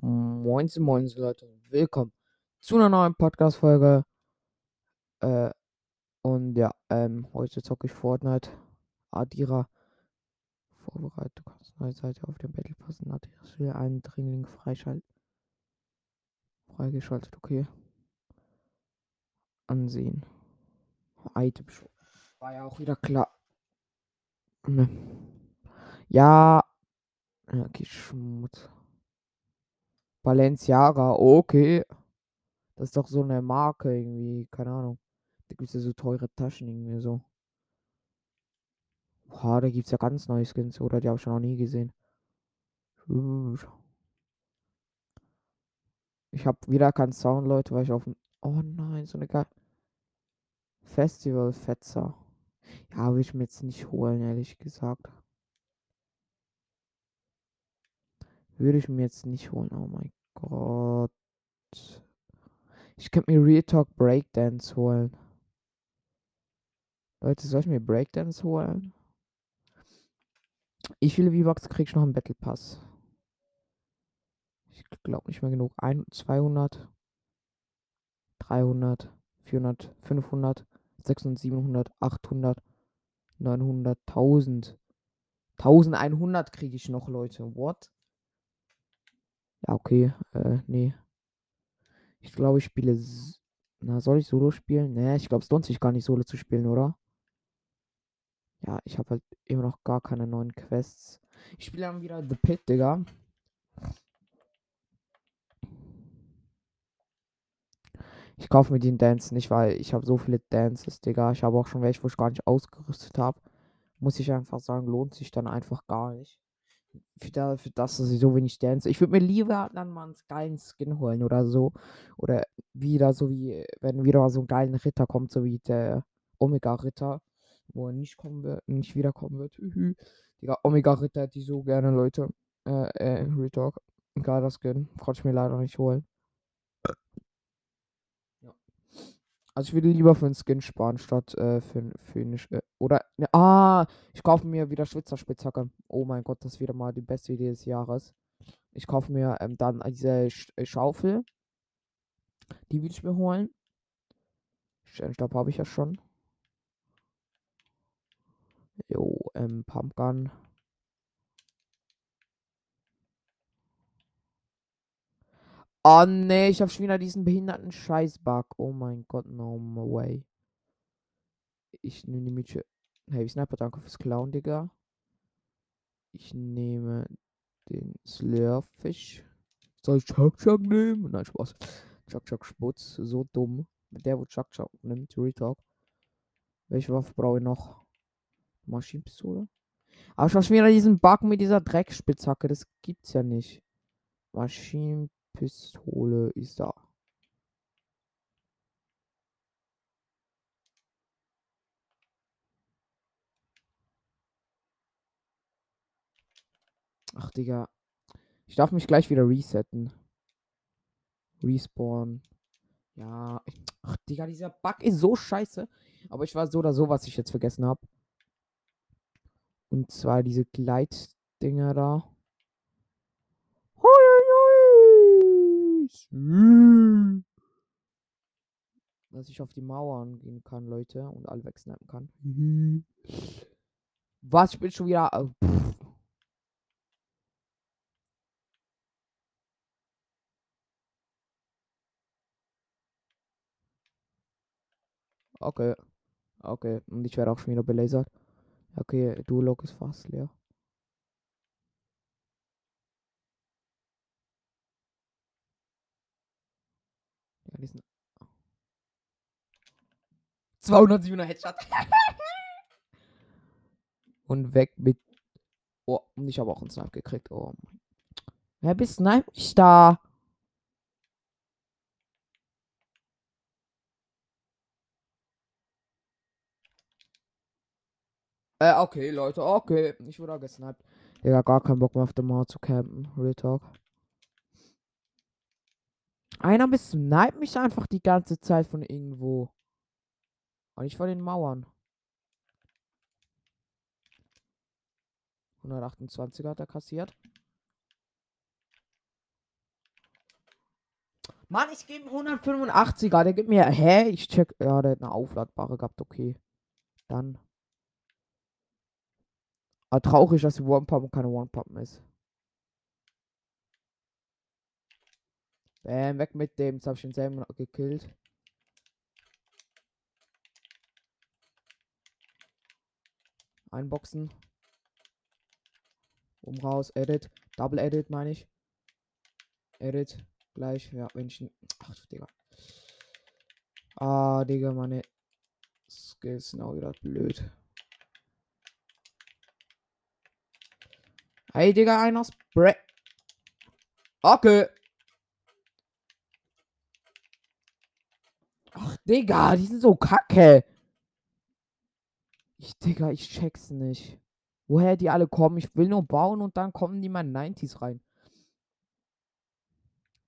Moin, moin, Leute. Willkommen zu einer neuen Podcast-Folge. Äh, und ja, ähm, heute zocke ich Fortnite. Adira. Kannst neue Seite auf dem Battle passen. Adira will einen Dringling freischalten. Freigeschaltet, okay. Ansehen. Item. War ja auch wieder klar. Ne. Ja, okay, Schmutz. Balenciaga, okay. Das ist doch so eine Marke irgendwie, keine Ahnung. Da gibt es ja so teure Taschen irgendwie so. Boah, da gibt es ja ganz neue Skins, oder? Die habe ich schon noch nie gesehen. Ich habe wieder keinen Sound, Leute, weil ich auf dem. Oh nein, so eine geile. Festival-Fetzer. Ja, will ich mir jetzt nicht holen, ehrlich gesagt. Würde ich mir jetzt nicht holen. Oh mein Gott. Ich könnte mir Real Talk Breakdance holen. Leute, soll ich mir Breakdance holen? Wie viele V-Bucks krieg ich noch im Battle Pass? Ich glaube nicht mehr genug. Ein, 200, 300, 400, 500, 600, 700, 800, 900, 1000. 1100 kriege ich noch, Leute. What? Ja, okay. Äh, nee. Ich glaube, ich spiele. Na, soll ich Solo spielen? Nee, ich glaube, es lohnt sich gar nicht, Solo zu spielen, oder? Ja, ich habe halt immer noch gar keine neuen Quests. Ich spiele dann wieder The Pit, Digga. Ich kaufe mir den Dance nicht, weil ich habe so viele Dances, Digga. Ich habe auch schon welche, wo ich gar nicht ausgerüstet habe. Muss ich einfach sagen, lohnt sich dann einfach gar nicht für, da, für das, dass ich so wenig dance. Ich würde mir lieber dann mal einen geilen Skin holen oder so. Oder wieder so wie, wenn wieder mal so ein geilen Ritter kommt, so wie der Omega-Ritter, wo er nicht kommen wird, nicht wiederkommen wird. Digga, Omega-Ritter hätte ich so gerne, Leute. Äh, äh, Retalk. Geiler Skin. Konnte ich mir leider nicht holen. Also ich würde lieber für einen Skin sparen, statt äh, für, für eine. Äh, oder. Ne, ah, ich kaufe mir wieder Schwitzerspitzhacke. Oh mein Gott, das ist wieder mal die beste Idee des Jahres. Ich kaufe mir ähm, dann diese Sch äh, Schaufel. Die will ich mir holen. Sternstab habe ich ja schon. Jo, ähm, Pumpgun. Oh nee, ich hab schon wieder diesen behinderten Scheißbug. Oh mein Gott, no way. Ich nehme die Mädchen. Hey, Sniper, danke fürs Clown, Digga. Ich nehme den Slurfish. Soll ich Chuck Chuck nehmen? Nein, Spaß. Chuck Chuck Sputz, so dumm. Der, wo Chuck Chuck nimmt, Retalk. Welche Waffe brauche ich noch? Maschinenpistole? Aber ich war schon wieder diesen Bug mit dieser Dreckspitzhacke. Das gibt's ja nicht. Maschinenpistole. Pistole ist da. Ach, Digga. Ich darf mich gleich wieder resetten. Respawn. Ja. Ach, Digga, dieser Bug ist so scheiße. Aber ich war so oder so, was ich jetzt vergessen habe. Und zwar diese Gleitdinger da. Hm. Dass ich auf die Mauern gehen kann, Leute, und alle wegsnappen kann. Was? Ich bin schon wieder. Oh, okay. Okay. Und ich werde auch schon wieder belasert. Okay, Duolog ist fast leer. Ja, diesen 207er Headshot. und weg mit. Oh, und ich habe auch einen Snipe gekriegt. Oh. Wer bist Snipe ich da? Äh, okay, Leute, okay. Ich wurde auch gesniped. Digga, gar keinen Bock mehr auf dem Mauer zu campen. Real Talk. Einer besniped mich einfach die ganze Zeit von irgendwo. Und ich vor den Mauern. 128 hat er kassiert. Mann, ich gebe 185er. Der gibt mir. Hä? Ich check. Ja, der hat eine aufladbare gehabt. Okay. Dann. Aber traurig, dass die One-Pump keine One-Pump ist. Bam, weg mit dem. Jetzt habe ich den selben gekillt. Einboxen. Um raus. Edit. Double Edit meine ich. Edit. Gleich. Ja, wenn ich. Ach, Digga. Ah, Digga, meine Skills sind auch wieder blöd. Hey, Digga, einer Spray. Okay. Ach, Digga, die sind so kacke. Ich, Digga, ich check's nicht. Woher die alle kommen. Ich will nur bauen und dann kommen die mal 90s rein.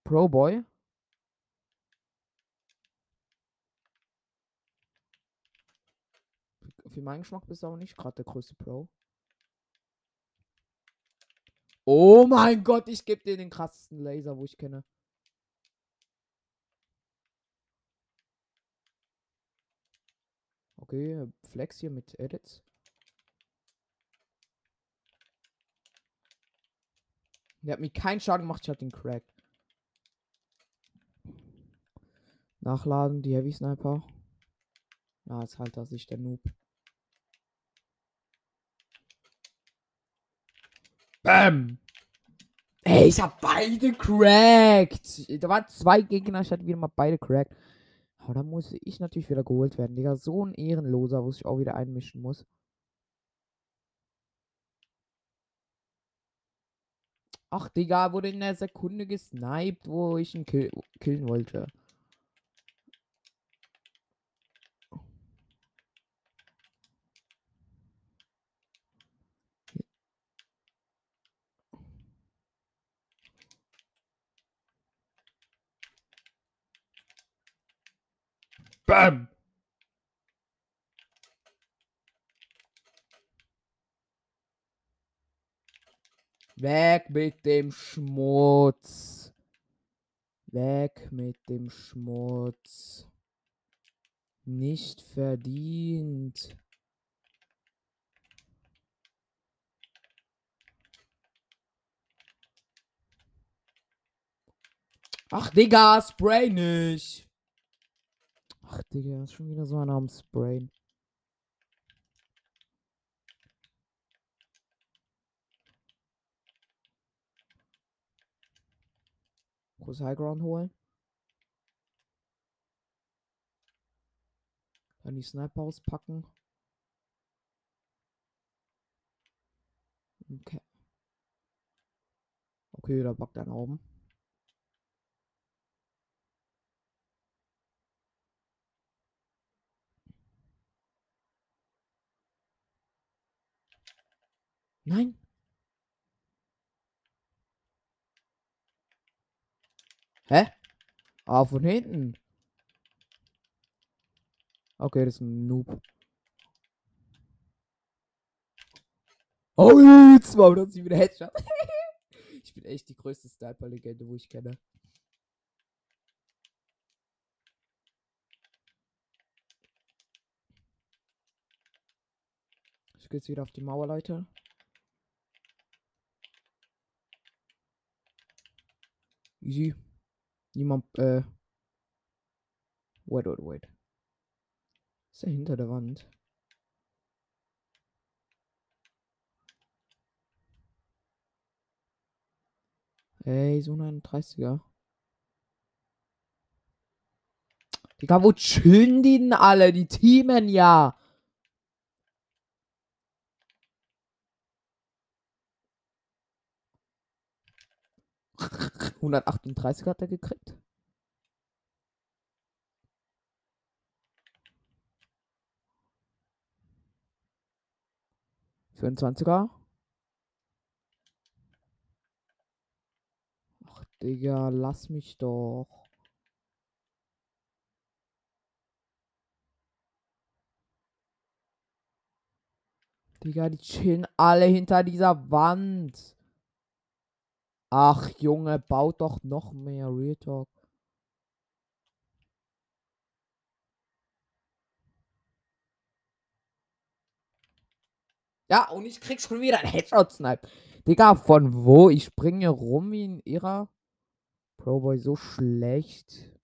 Pro Boy. Für meinen Geschmack bist du aber nicht gerade der größte Pro. Oh mein Gott, ich gebe dir den krassesten Laser, wo ich kenne. Okay, Flex hier mit Edits. Der hat mir keinen Schaden gemacht, ich hab den cracked. Nachladen, die Heavy Sniper. Ja, jetzt halt er sich der Noob. Bam! Ey, ich hab beide cracked. Da waren zwei Gegner, ich hatte wieder mal beide cracked. Aber da muss ich natürlich wieder geholt werden. Digga, so ein Ehrenloser, wo ich auch wieder einmischen muss. Ach, Digga, wurde in der Sekunde gesniped, wo ich ihn kill killen wollte. Bam! Weg mit dem Schmutz. Weg mit dem Schmutz. Nicht verdient. Ach, Digga, spray nicht. Digga, ist schon wieder so einer am Sprayen. Kurz Highground holen. Dann die Sniper auspacken. Okay. Okay, da backt einer oben. Nein. Hä? Ah, von hinten. Okay, das ist ein Noob. Oh, jetzt war das wieder Headshot. ich bin echt die größte Sniper-Legende, wo ich kenne. Ich gehe jetzt wieder auf die Mauer, Leute. Easy. Niemand, äh. Wait, wait, wait. Ist er hinter der Wand? Ey, so ein 30er. Digga, wo chillen die denn alle? Die Teamen ja. 138 hat er gekriegt. Fünfundzwanziger. Ach, Digga, lass mich doch. Digga, die chillen alle hinter dieser Wand. Ach Junge, baut doch noch mehr Real Talk. Ja, und ich krieg schon wieder ein Headshot-Snipe. Digga, von wo? Ich springe rum wie ein Irrer. Pro Boy so schlecht.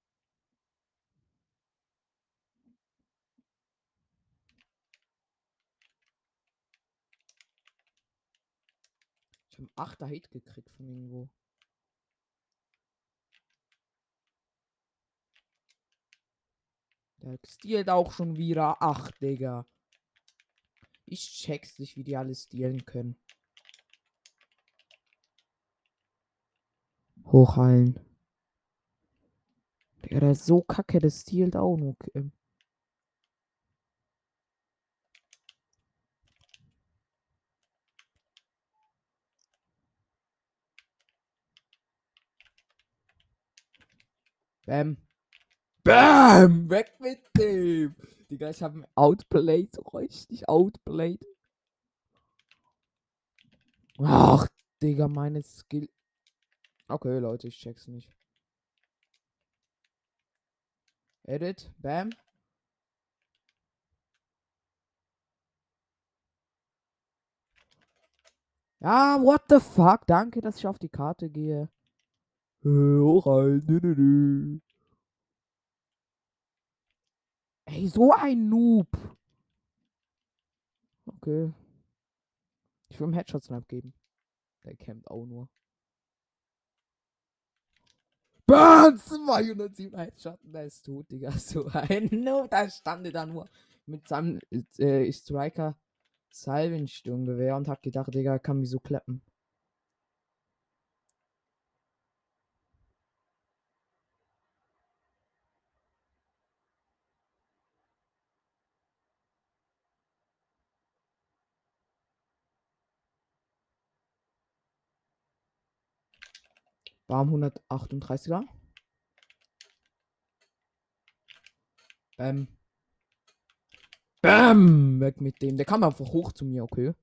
Habe 8er Hit gekriegt von irgendwo. Der stiehlt auch schon wieder. Ach, Digga. Ich check's nicht, wie die alles stehlen können. Hochheilen. Der, ist so kacke, der stiehlt auch nur. Ähm. Bam. Bam! Weg mit dem! Digga, ich hab ihn outplayed, so richtig outplayed. Ach, Digga, meine Skill. Okay, Leute, ich check's nicht. Edit, bam. Ja, what the fuck? Danke, dass ich auf die Karte gehe. Hoch rein. Nö, nö, nö. Ey, so ein Noob. Okay. Ich will ihm Headshot-Snap geben. Der campt auch nur. Burn! 207 Headshot. Der ist tot, Digga. So ein Noob. Da stand er da nur mit seinem äh, Striker Salvensturmgewehr und hab gedacht, Digga, kann mich so klappen. Warm 138er. Bam. Bam! Weg mit dem. Der kam einfach hoch zu mir, okay.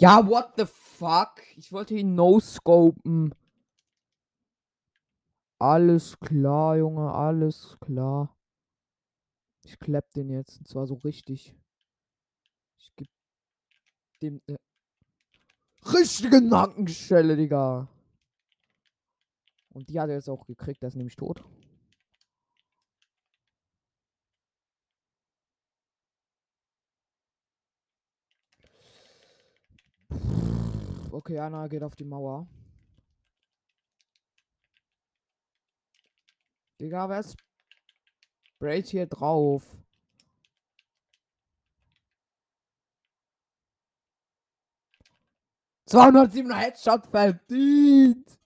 Ja, what the fuck? Ich wollte ihn no-scopen. Alles klar, Junge, alles klar. Ich klepp den jetzt. Und zwar so richtig. Ich geb dem äh, richtige Nackenschelle, Digga. Und die hat er jetzt auch gekriegt. Der ist nämlich tot. Okay, einer geht auf die Mauer. Digga, wer Braid hier drauf? Zweihundertsieben Headshot verdient.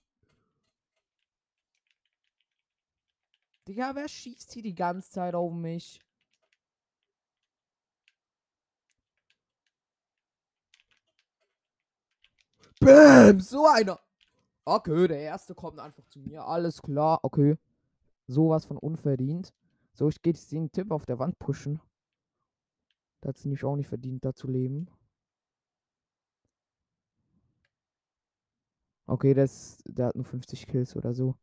Digga, wer schießt hier die ganze Zeit auf mich? Bäm, so einer. Okay, der erste kommt einfach zu mir. Alles klar, okay. Sowas von unverdient. So, ich gehe den Tipp auf der Wand pushen. Da hat es nämlich auch nicht verdient, da zu leben. Okay, das, der hat nur 50 Kills oder so.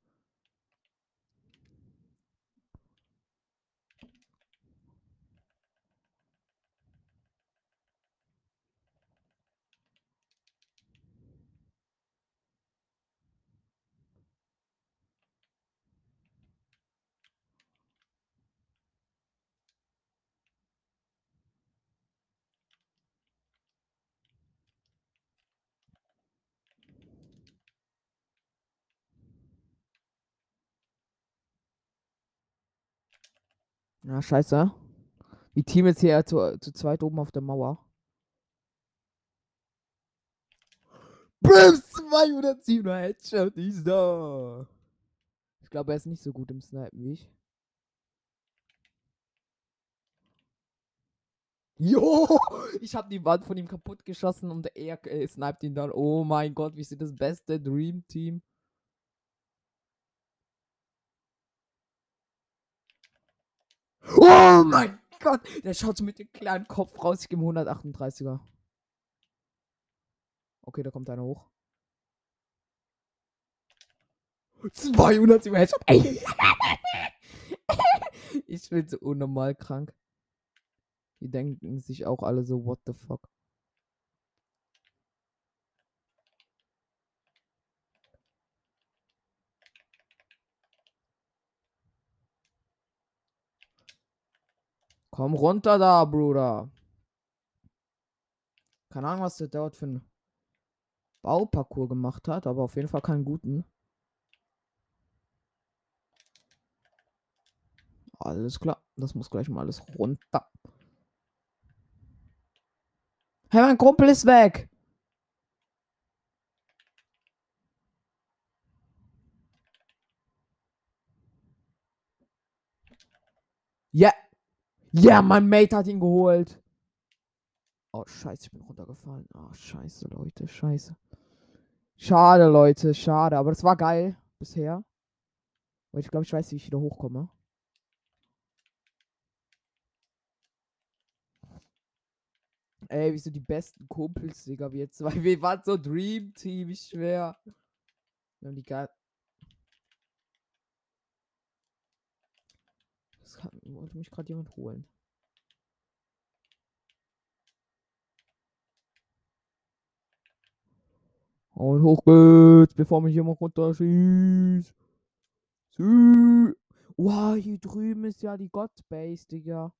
Ja, scheiße. Die Team jetzt hier zu, zu zweit oben auf der Mauer. Bims 207er Headshot ist da. Ich glaube, er ist nicht so gut im Snipen wie ich. Jo, ich habe die Wand von ihm kaputt geschossen und er äh, sniped ihn dann. Oh mein Gott, wie sieht das beste Dream Team? Oh mein Gott, der schaut so mit dem kleinen Kopf raus. Ich gebe 138er. Okay, da kommt einer hoch. 200 im Headshot. Ey. ich bin so unnormal krank. Die denken sich auch alle so, what the fuck. Komm runter da, Bruder. Keine Ahnung, was der dort für einen Bauparcours gemacht hat, aber auf jeden Fall keinen guten. Alles klar, das muss gleich mal alles runter. Hey, mein Kumpel ist weg. Ja. Ja, mein Mate hat ihn geholt. Oh, scheiße, ich bin runtergefallen. Oh, scheiße, Leute, scheiße. Schade, Leute, schade. Aber das war geil bisher. Aber ich glaube, ich weiß, wie ich wieder hochkomme. Ey, wieso die besten Kumpels, Digga, wir jetzt zwei. Wir waren so Dream Team, wie schwer. Wir haben die geil. Kann, wollte mich gerade jemand holen. Und hoch geht's, bevor mich jemand runterschießt. Wow, hier drüben ist ja die Godbase, Digga.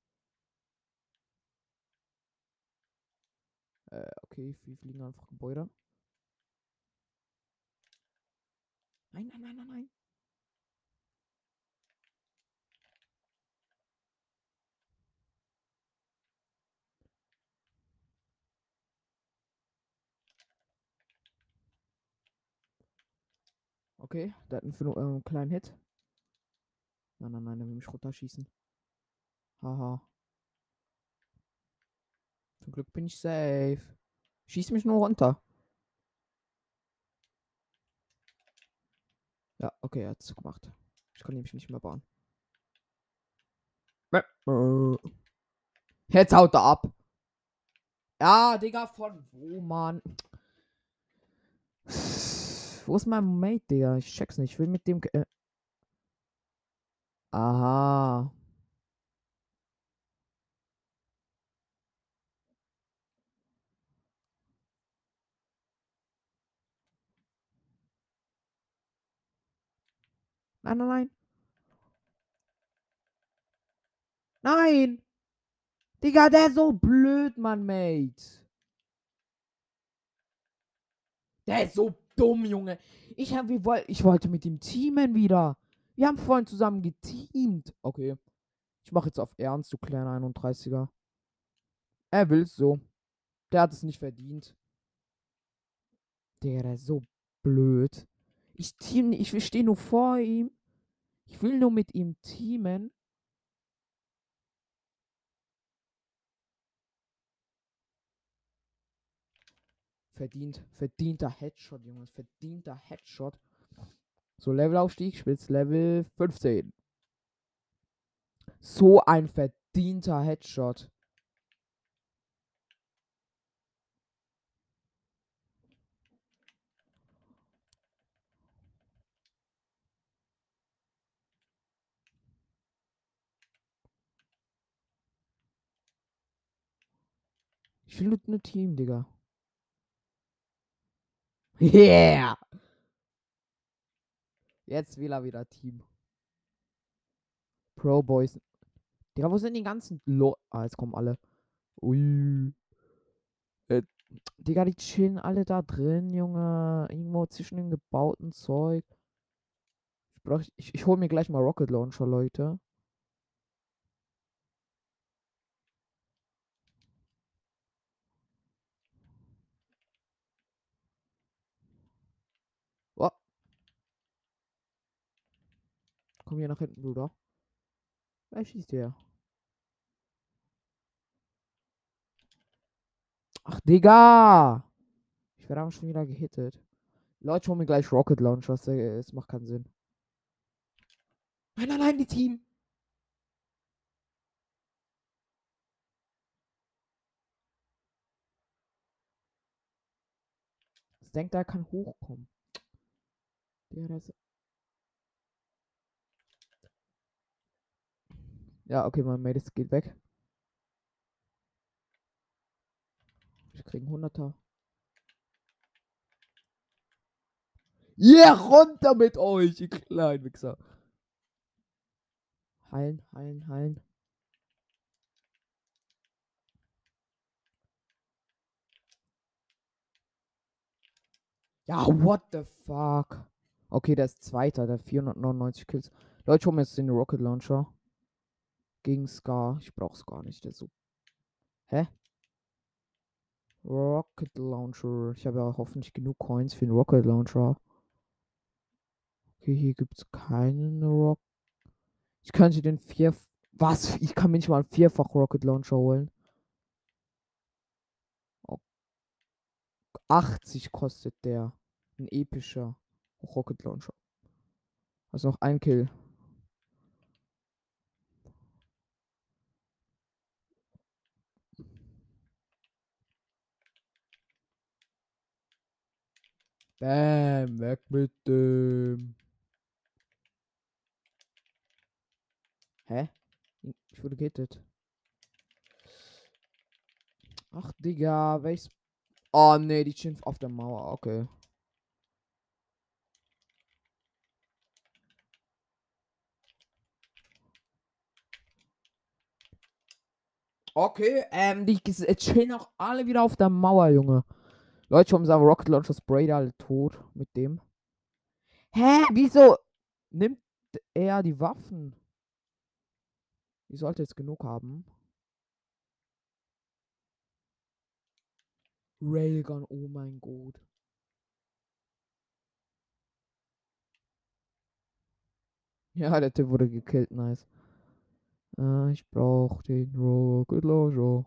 Äh, okay, wir fliegen einfach Gebäude. Nein, nein, nein, nein, nein. Okay, der hat einen, für, äh, kleinen Hit. Nein, nein, nein, der will mich runterschießen. Haha. Zum Glück bin ich safe. Schieß mich nur runter. Ja, okay, er hat es gemacht. Ich kann nämlich nicht mehr bauen. Jetzt haut er ab. Ja, Digga, von wo, Mann? Wo ist mein Mate, Digga? Ich check's nicht. Ich will mit dem. Äh Aha. Nein, nein, nein. Nein! Digga, der ist so blöd, Mann, Mate. Der ist so dumm, Junge. Ich, hab, wie woll, ich wollte mit ihm teamen wieder. Wir haben vorhin zusammen geteamt. Okay. Ich mache jetzt auf Ernst, du kleiner 31er. Er will's so. Der hat es nicht verdient. Der ist so blöd. Ich ich stehe nur vor ihm. Ich will nur mit ihm teamen. Verdient, verdienter Headshot, Junge. Verdienter Headshot. So, Levelaufstieg, Spitz Level 15. So ein verdienter Headshot. Ich will nur Team, Digga. Yeah! Jetzt will er wieder Team. Pro Boys. Digga, wo sind die ganzen Lo Ah, jetzt kommen alle. Ui. Äh, Digga, die chillen alle da drin, Junge. Irgendwo zwischen dem gebauten Zeug. Ich, ich, ich hol mir gleich mal Rocket Launcher, Leute. komm hier nach hinten, Bruder. Wer schießt hier? Ach, Digga! Ich werde aber schon wieder gehittet. Leute, holen mir gleich Rocket Launch, was der äh, ist. macht keinen Sinn. Nein, nein, nein, die Team! denkt, er kann hochkommen. Ja, das Ja, okay, mein ist geht weg. Ich krieg einen 100er. Yeah, runter mit euch, ihr kleinen Wichser. Heilen, heilen, heilen. Ja, what the fuck? Okay, der ist Zweiter, der 499 Kills. Leute, hol mir jetzt den Rocket Launcher. Gegen Scar. Ich brauch's gar nicht. Der so. Hä? Rocket Launcher. Ich habe ja hoffentlich genug Coins für den Rocket Launcher. Okay, hier gibt's keinen Rock. Ich könnte den vier. Was? Ich kann mir nicht mal einen vierfach Rocket Launcher holen. 80 kostet der. Ein epischer Rocket Launcher. Also noch ein Kill. Bam, weg mit dem. Hä? Ich wurde gehittet. Ach, Digga, welches Oh nee, die chillen auf der Mauer. Okay. Okay, ähm, die chillen auch alle wieder auf der Mauer, Junge. Leute, um sagen Rocket Launcher Spray da alle tot mit dem. Hä? Wieso nimmt er die Waffen? Ich sollte jetzt genug haben. Railgun, oh mein Gott. Ja, der Typ wurde gekillt, nice. Äh, ich brauch den Rocket Launcher.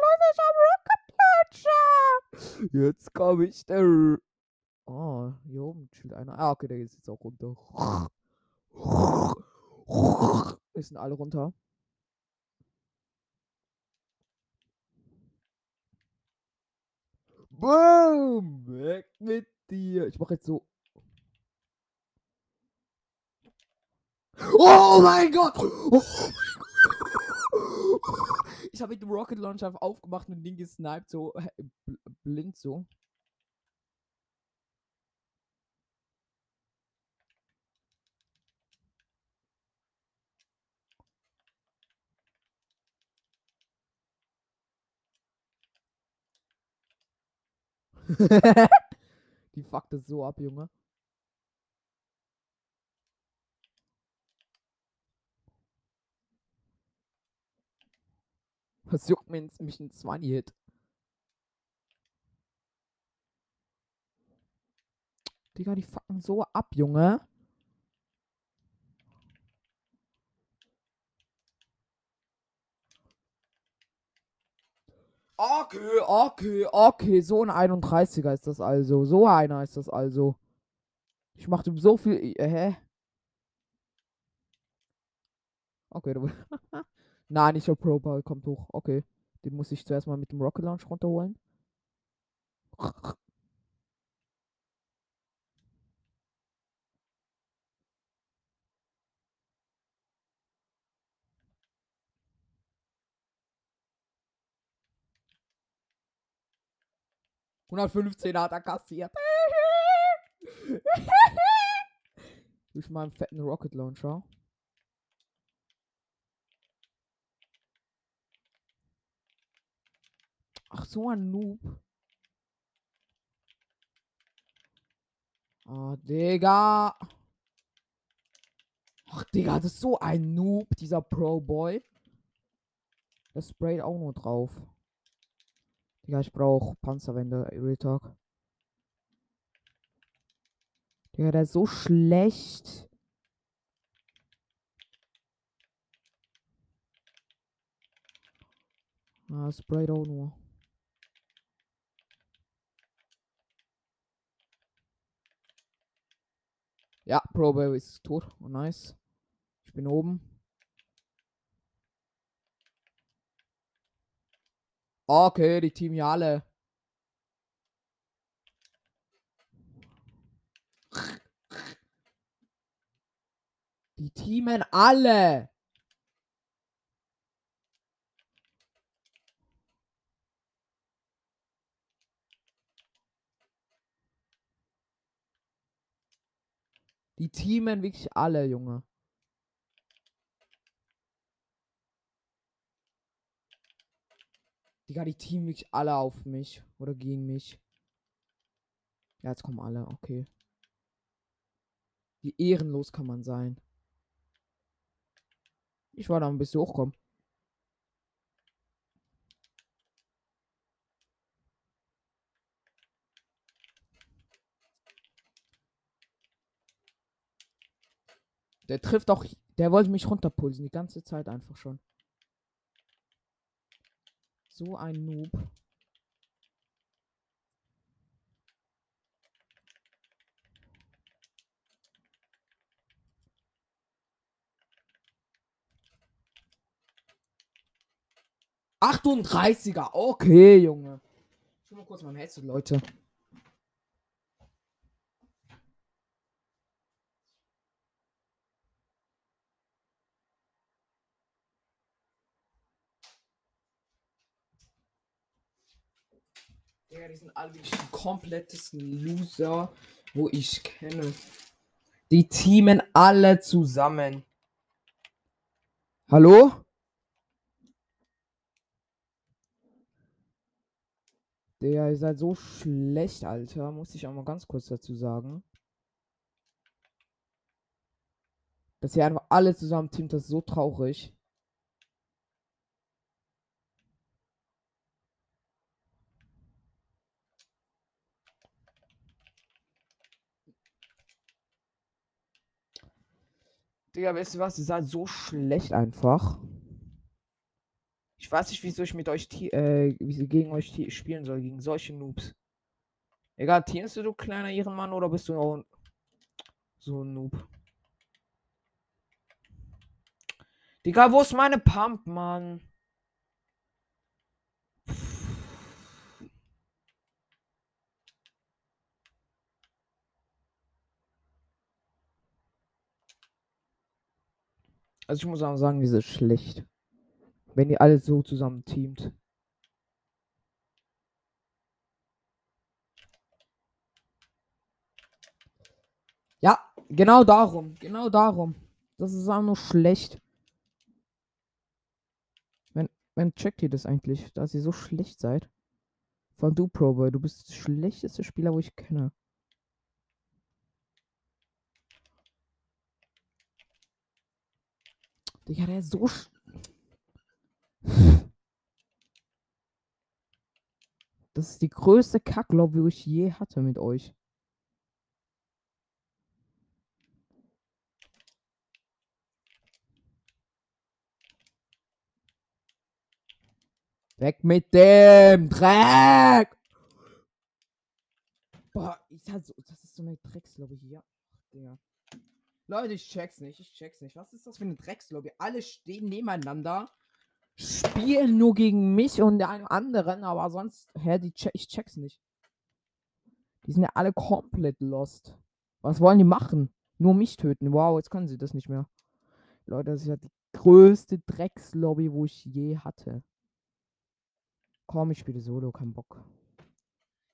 Leute, ich hab Rocket Launcher! Jetzt komm ich der. Oh, hier oben chillt einer. Ah, okay, der geht jetzt auch runter. Wir sind alle runter. Boom! Weg mit dir. Ich mache jetzt so. Oh mein Gott! Oh Ich habe mit dem Rocket Launcher aufgemacht und den gesniped, so blind so. Die fuckt es so ab, Junge. Was juckt mich ein 20 Digga, die fucken so ab, Junge. Okay, okay, okay. So ein 31er ist das also. So einer ist das also. Ich machte so viel. Hä? Okay, du. Nein, nicht der Pro Ball kommt hoch. Okay. Den muss ich zuerst mal mit dem Rocket Launch runterholen. 115 hat er kassiert. Durch meinen fetten Rocket Launcher. Ach, so ein Noob. Oh, Digga. Ach, Digga, das ist so ein Noob, dieser Pro-Boy. Das sprayt auch nur drauf. Ja, ich brauche Panzerwände, Real Talk. Digga, der ist so schlecht. Ah, sprayt auch nur. Ja, Pro ist tot. Oh, nice. Ich bin oben. Okay, die Team ja alle. Die teamen alle. Die teamen wirklich alle, Junge. Digga, die teamen wirklich alle auf mich. Oder gegen mich. Ja, jetzt kommen alle, okay. Wie ehrenlos kann man sein. Ich war da ein bisschen hochkommen. Der trifft auch. Der wollte mich runterpulsen die ganze Zeit einfach schon. So ein Noob. Achtunddreißiger, okay, Junge. Ich mal kurz mein Headset, Leute. Digga, die sind alle die komplettesten Loser, wo ich kenne. Die teamen alle zusammen. Hallo? Der, ihr seid so schlecht, Alter. Muss ich auch mal ganz kurz dazu sagen. Dass ihr einfach alle zusammen teamt, das ist so traurig. Digga, weißt du was? Ihr seid so schlecht einfach. Ich weiß nicht, wieso ich mit euch äh, gegen euch spielen soll, gegen solche Noobs. Egal, teamst du, du kleiner Ehrenmann, oder bist du auch so ein Noob? Digga, wo ist meine Pump, Mann? Also ich muss auch sagen, diese ist schlecht. Wenn ihr alle so zusammen teamt. Ja, genau darum. Genau darum. Das ist auch nur schlecht. Wenn, wenn checkt ihr das eigentlich, dass ihr so schlecht seid? Von du Pro Boy, du bist der schlechteste Spieler, wo ich kenne. Digga, der ist so. Das ist die größte Kacklobby, die ich je hatte mit euch. Weg mit dem Dreck! Boah, ich sag so, das ist so eine Dreckslobby hier. Digga. Leute, ich check's nicht. Ich check's nicht. Was ist das für eine Dreckslobby? Alle stehen nebeneinander, spielen nur gegen mich und einen anderen, aber sonst, hä, die check, ich check's nicht. Die sind ja alle komplett lost. Was wollen die machen? Nur mich töten. Wow, jetzt können sie das nicht mehr. Leute, das ist ja die größte Dreckslobby, wo ich je hatte. Komm, ich spiele Solo, kein Bock.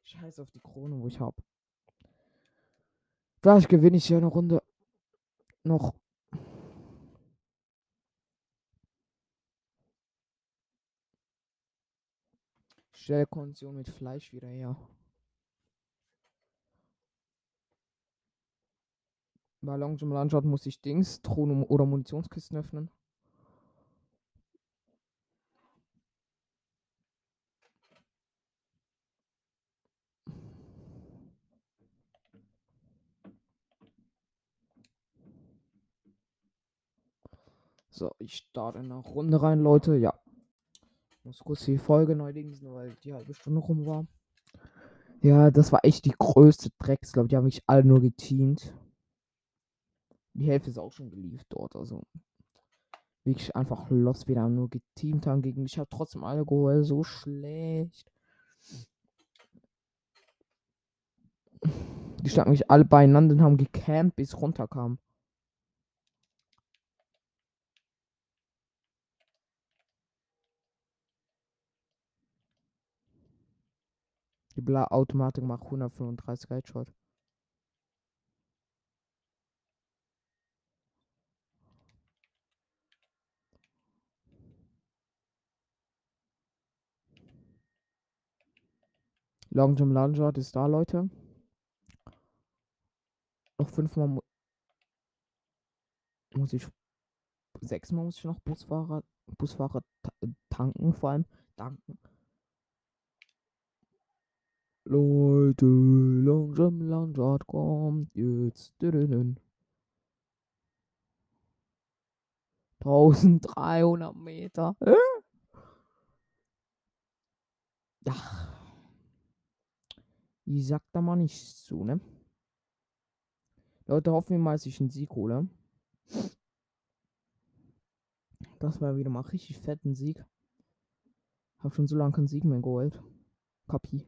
Scheiß auf die Krone, wo ich hab. Vielleicht gewinne ich ja eine Runde noch Stelle Kondition mit Fleisch wieder her. Bei Long Landschaft muss ich Dings, Thron oder Munitionskisten öffnen. So, ich starte in eine Runde rein, Leute. Ja. Ich muss kurz die Folge neu dingsen, weil die halbe Stunde rum war. Ja, das war echt die größte Drecks, glaube Die haben mich alle nur geteamt. Die Hälfte ist auch schon geliefert dort, also. Wirklich einfach los wieder nur geteamt haben gegen mich. Ich habe trotzdem alle geholt. So schlecht. Die standen mich alle beieinander und haben gecampt, bis runterkam. Die Bla Automatik macht 135 Headshot. Long Jump Lunge ist da, Leute. Noch fünfmal mu muss ich. Sechsmal muss ich noch Busfahrer, Busfahrer ta tanken, vor allem danken. Leute, Jump Lunge kommt jetzt. Dünn. 1300 Meter. Ja. Ich sag da mal nichts zu, ne? Leute, hoffen wir mal, dass ich einen Sieg hole. Das war wieder mal richtig fetten Sieg. Hab schon so lange keinen Sieg mehr geholt. Kapi.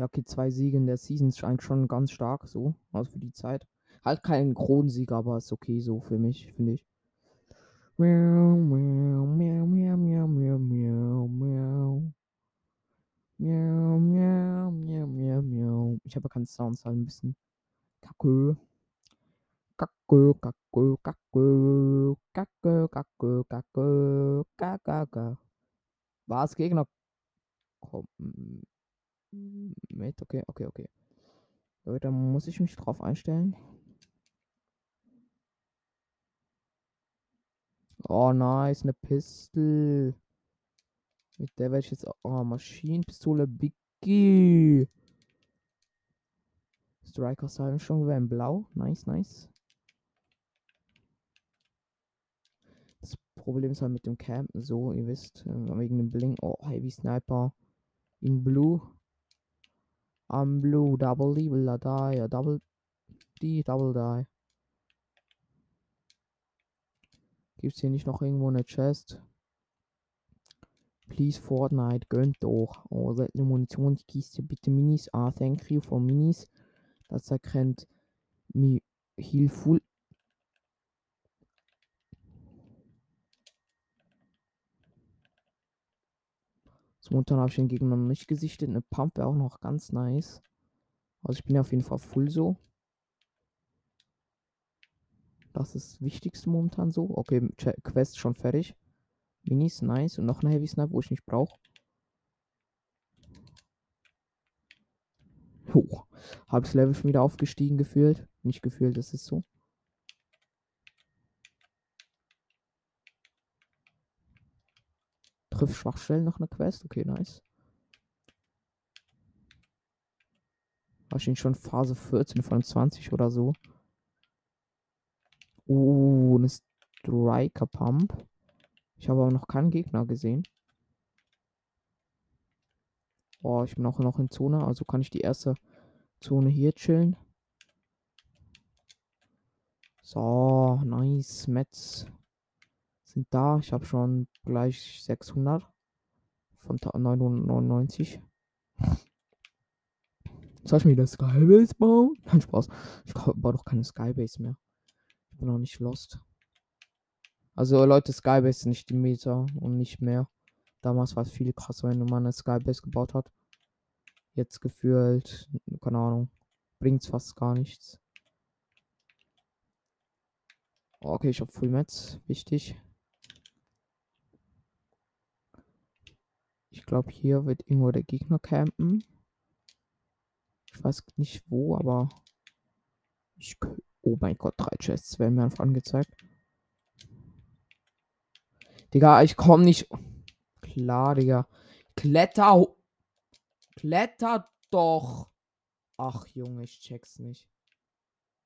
Ja, okay, zwei Siege in der Season scheint schon ganz stark so. Also für die Zeit. Halt kein Kronensieg, aber ist okay so für mich, finde ich. Miau, miau, miau, miau, miau, miau, miau, miau. Miau, miau, miau, miau, miau. Ich habe keinen Sound, halt ein bisschen kacke. Kacke, kacke, kacke, kacke, kacke, kacke, kacke. Was Gegner? Komm. Mit, okay, okay, okay. Leute, da muss ich mich drauf einstellen. Oh, nice, eine Pistol. Mit der werde ich jetzt. Oh, Maschinenpistole Biggie. Striker Silent schon in blau. Nice, nice. Das Problem ist halt mit dem Campen so, ihr wisst, wegen dem Bling. Oh, Heavy Sniper in Blue. Am Blue, Double D, will die, ja, Double D, Double Die. Gibt es hier nicht noch irgendwo eine Chest? Please Fortnite, gönnt doch. Oh, seltene Munitionskiste, bitte Minis. Ah, thank you for Minis. Das erkennt me hilful. Momentan habe ich den Gegner noch nicht gesichtet. Eine Pump wäre auch noch ganz nice. Also ich bin auf jeden Fall full so. Das ist das Wichtigste momentan so. Okay, Quest schon fertig. Minis, nice. Und noch ein Heavy Snipe, wo ich nicht brauche. Hoch. Halbes Level schon wieder aufgestiegen gefühlt. Nicht gefühlt, das ist so. Triff Schwachstellen noch eine Quest. Okay, nice. Wahrscheinlich schon Phase 14 von 20 oder so. Oh, eine Striker Pump. Ich habe aber noch keinen Gegner gesehen. Oh, ich bin auch noch in Zone, also kann ich die erste Zone hier chillen. So, nice. Mets sind da. Ich habe schon gleich 600 von 999. Soll ich mir wieder Skybase bauen? Nein, Spaß. Ich baue doch keine Skybase mehr. Ich bin noch nicht lost. Also Leute, Skybase nicht die Meta und nicht mehr. Damals war es viel krasser, wenn man eine Skybase gebaut hat. Jetzt gefühlt, keine Ahnung, bringt's fast gar nichts. Okay, ich habe Full Mets, wichtig. Ich glaube, hier wird irgendwo der Gegner campen. Ich weiß nicht wo, aber ich. Oh mein Gott, drei Chests werden mir einfach angezeigt. Digga, ich komme nicht. Klar, Digga. Kletter. Kletter doch. Ach, Junge, ich check's nicht.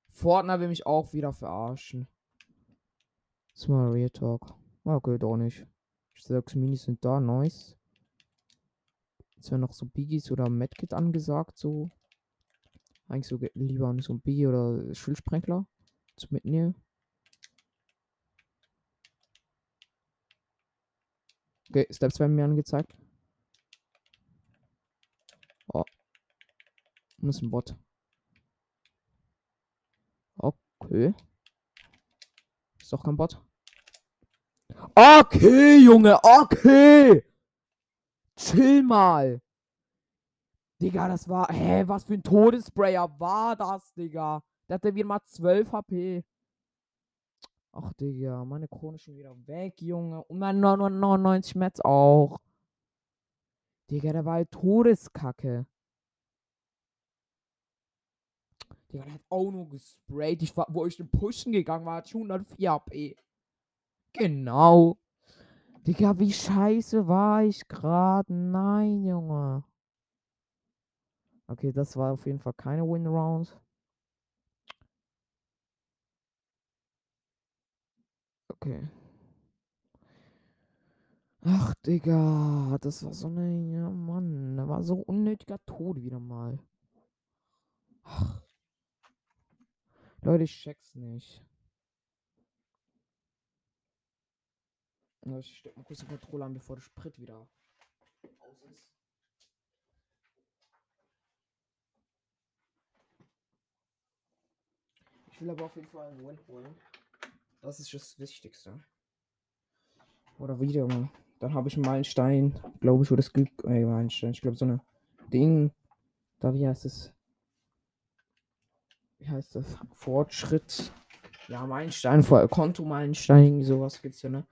Fortnite will mich auch wieder verarschen. Das ist mal Real Talk. Okay, doch nicht. Sechs Minis sind da, nice. Jetzt wäre noch so Biggies oder Medkit angesagt, so. Eigentlich so lieber so ein Biggie oder Schildsprenkler zu mitnehmen. Okay, Steps werden mir angezeigt. Oh. Muss ein Bot. Okay. Ist doch kein Bot. Okay, Junge, okay. Chill mal. Digga, das war. Hä, was für ein Todessprayer war das, Digga? Der hatte wieder mal 12 HP. Ach, Digga, meine Krone schon wieder weg, Junge. Und mein 99 Metz auch. Digga, der war halt Todeskacke. Digga, der hat auch nur gesprayt. Ich war, wo ich den Pushen gegangen war, hatte ich 104 HP. Genau. Digga, wie scheiße war ich gerade? Nein, Junge. Okay, das war auf jeden Fall keine Win-Round. Okay. Ach, Digga, das war so eine, ja, Mann, da war so unnötiger Tod wieder mal. Ach. Leute, ich check's nicht. Ich steck mal kurz den Controller an, bevor der Sprit wieder aus ist. Ich will aber auf jeden Fall einen Win holen. Das ist das Wichtigste. Oder wieder mal. Dann habe ich einen Meilenstein, glaube ich, oder es gibt. Ey, Meilenstein. Ich glaube, so eine Ding. Da, wie heißt es? Wie heißt das? Fortschritt. Ja, Meilenstein, vor Konto-Meilenstein, irgendwie sowas gibt's ja, ne?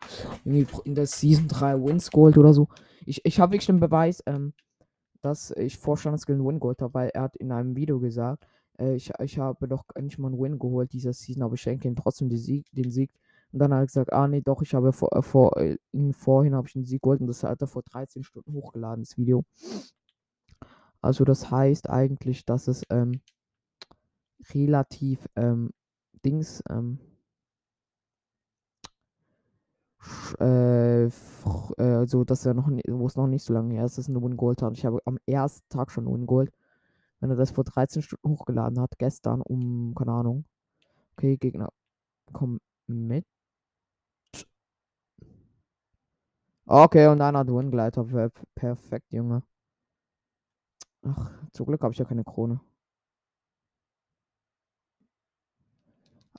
Irgendwie in der Season 3 Wins Gold oder so. Ich, ich habe wirklich den Beweis, ähm, dass ich Vorstandsskill Win Gold habe, weil er hat in einem Video gesagt, äh, ich, ich habe doch nicht mal einen Win geholt dieser Season, aber ich schenke ihm trotzdem den Sieg. Den Sieg. Und dann hat er gesagt, ah nee, doch, ich habe vor, äh, vor äh, vorhin habe ich einen Sieg geholt und das hat er vor 13 Stunden hochgeladen, das Video. Also das heißt eigentlich, dass es ähm, relativ ähm, Dings, ähm, äh, also dass er noch, wo es noch nicht so lange her ist, dass Win Gold hat. Ich habe am ersten Tag schon Win Gold. Wenn er das vor 13 Stunden hochgeladen hat, gestern um, keine Ahnung. Okay, Gegner, komm mit. Okay, und einer hat Wingleiter. Perfekt, Junge. Ach, zum Glück habe ich ja keine Krone.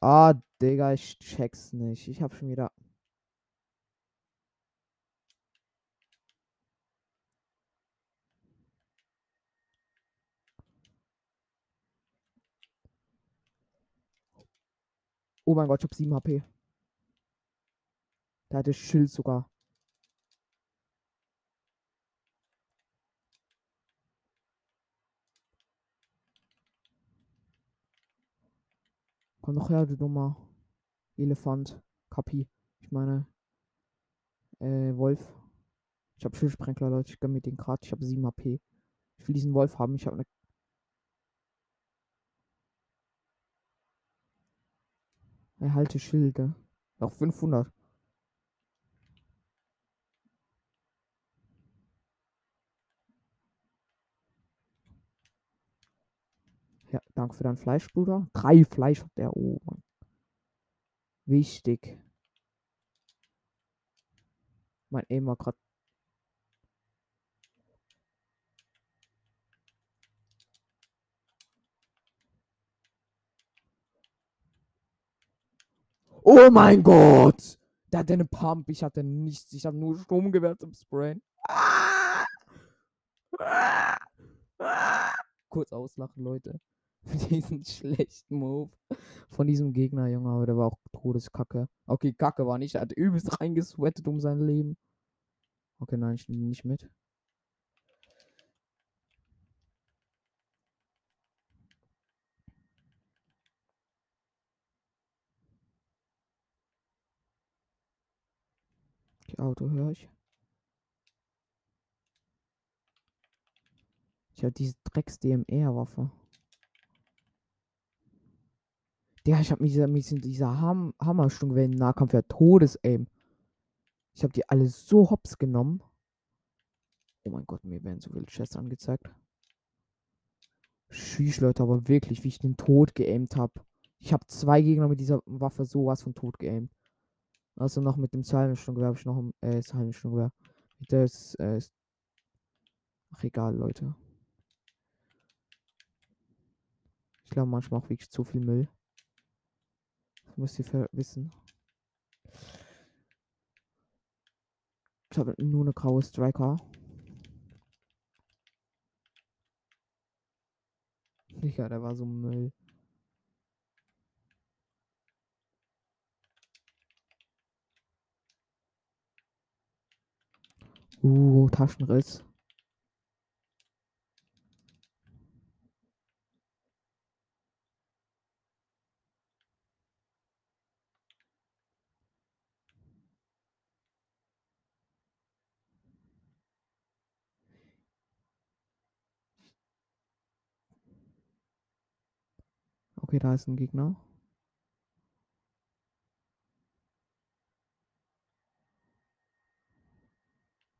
Ah, Digga, ich check's nicht. Ich hab schon wieder. Oh mein Gott, ich hab 7 HP. Der hatte Schild sogar. Komm doch her, du dummer Elefant. Kapi. Ich meine, äh, Wolf. Ich habe Schildsprenkler, Leute. Ich gönn mir den gerade. Ich habe 7 HP. Ich will diesen Wolf haben. Ich habe eine. Erhalte Schilde. Auch 500. Ja, danke für dein Fleisch, Bruder. Drei Fleisch hat der. Oh. Wichtig. Mein Aim war gerade. Oh mein Gott! Der hatte eine Pump. Ich hatte nichts. Ich habe nur Stromgewehr zum Sprayen. Ah! Ah! Ah! Kurz auslachen, Leute. diesen schlechten Move von diesem Gegner, Junge, aber der war auch Todeskacke. Okay, Kacke war nicht, er hat übelst reingesweatet um sein Leben. Okay, nein, ich nehme nicht mit. Okay, Auto höre ich. Ich habe diese Drecks-DMR-Waffe. Digga, ich habe mich dieser, mit dieser Ham Hammerstunde im Nahkampf ja Todes-Aim. Ich habe die alle so hops genommen. Oh mein Gott, mir werden so viele Chests angezeigt. Schieß, Leute, aber wirklich, wie ich den Tod geaimt habe. Ich habe zwei Gegner mit dieser Waffe sowas von tot geaimt. Also noch mit dem Silent-Sturmgewehr habe ich noch ein äh, Silent-Sturmgewehr. Das äh, ist. Ach, egal, Leute. Ich glaube manchmal auch wirklich zu viel Müll. Das müsst ihr wissen. Ich habe nur eine graue Striker. Digga, der war so Müll. Uh, Taschenriss. Okay, da ist ein Gegner.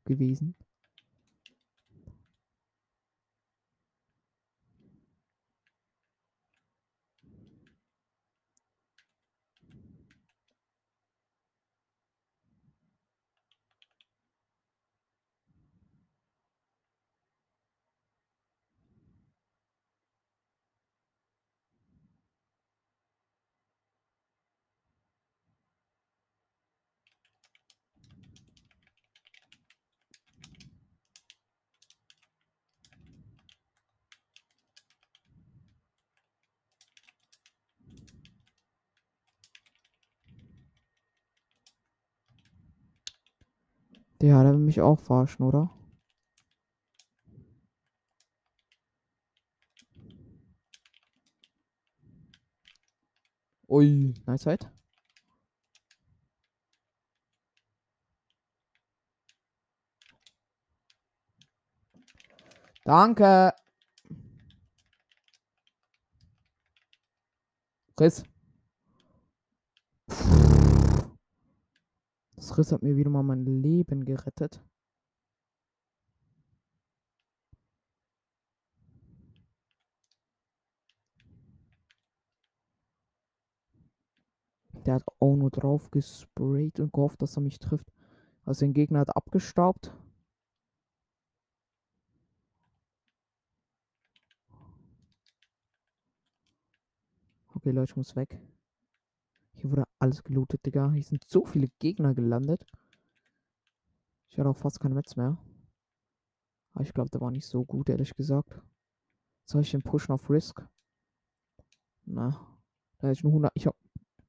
Gewesen. Der, der will mich auch verarschen, oder? Ui, nice Zeit. Danke. Riss. Das Riss hat mir wieder mal mein Leben gerettet. Der hat auch nur drauf gesprayt und gehofft, dass er mich trifft. Also den Gegner hat abgestaubt. Okay, Leute, ich muss weg. Hier wurde alles gelootet, Digga. Hier sind so viele Gegner gelandet. Ich hatte auch fast keine Metz mehr. Aber ich glaube, der war nicht so gut, ehrlich gesagt. Soll ich den pushen auf Risk? Na, da hätte ich nur 100. Ich habe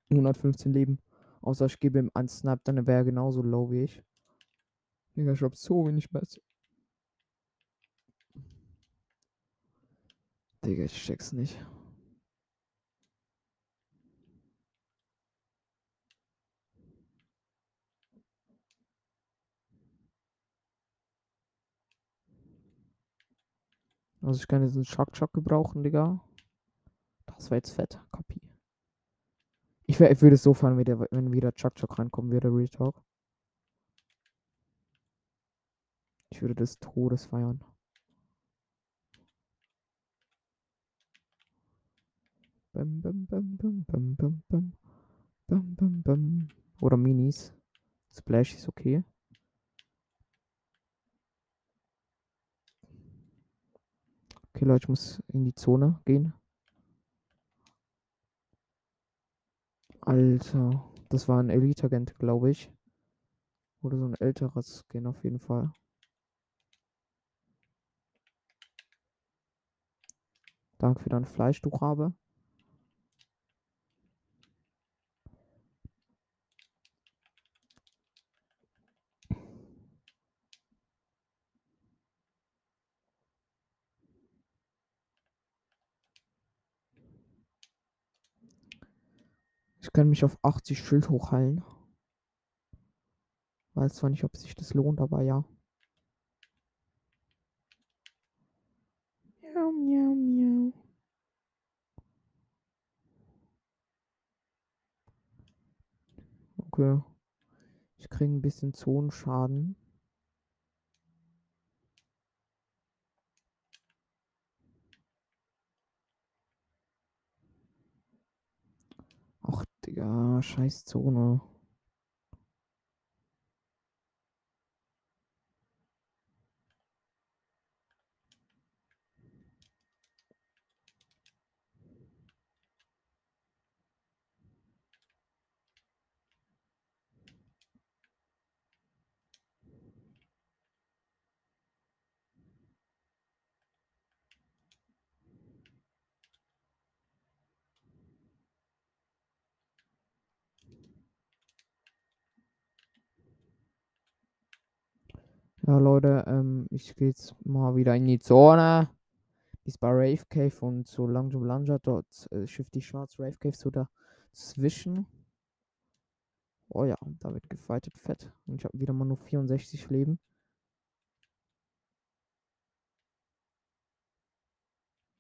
115 Leben. Außer ich gebe ihm einen Snap, dann wäre er genauso low wie ich. Digga, ich hab so wenig Metz. Digga, ich check's nicht. Also ich kann jetzt einen Shock Shock gebrauchen, Digga. Das war jetzt fett, Kapi. Ich, ich würde es so fahren, wenn, der, wenn wieder Chuck Chuck reinkommen würde, Real. Ich würde des Todes feiern. Bam, bam, bam, bam, bam, bam. Bam, bam, bam. Oder Minis. Splash ist okay. Okay, Leute, ich muss in die Zone gehen. Alter, das war ein Elite-Agent, glaube ich. Oder so ein älterer Skin auf jeden Fall. Danke für dein Fleisch, du Rabe. Kann mich auf 80 Schild hochheilen. Weiß zwar nicht, ob sich das lohnt, aber ja. Miau, miau, miau. Okay. Ich kriege ein bisschen Zonenschaden. Ach, Digga, scheiß Zone. Ja, Leute, ähm, ich gehe jetzt mal wieder in die Zone. Ist bei Rave Cave und so Lange Belanger. Dort äh, shift ich schwarz Rave Cave so dazwischen. Oh ja, da wird gefightet fett. Und ich habe wieder mal nur 64 Leben.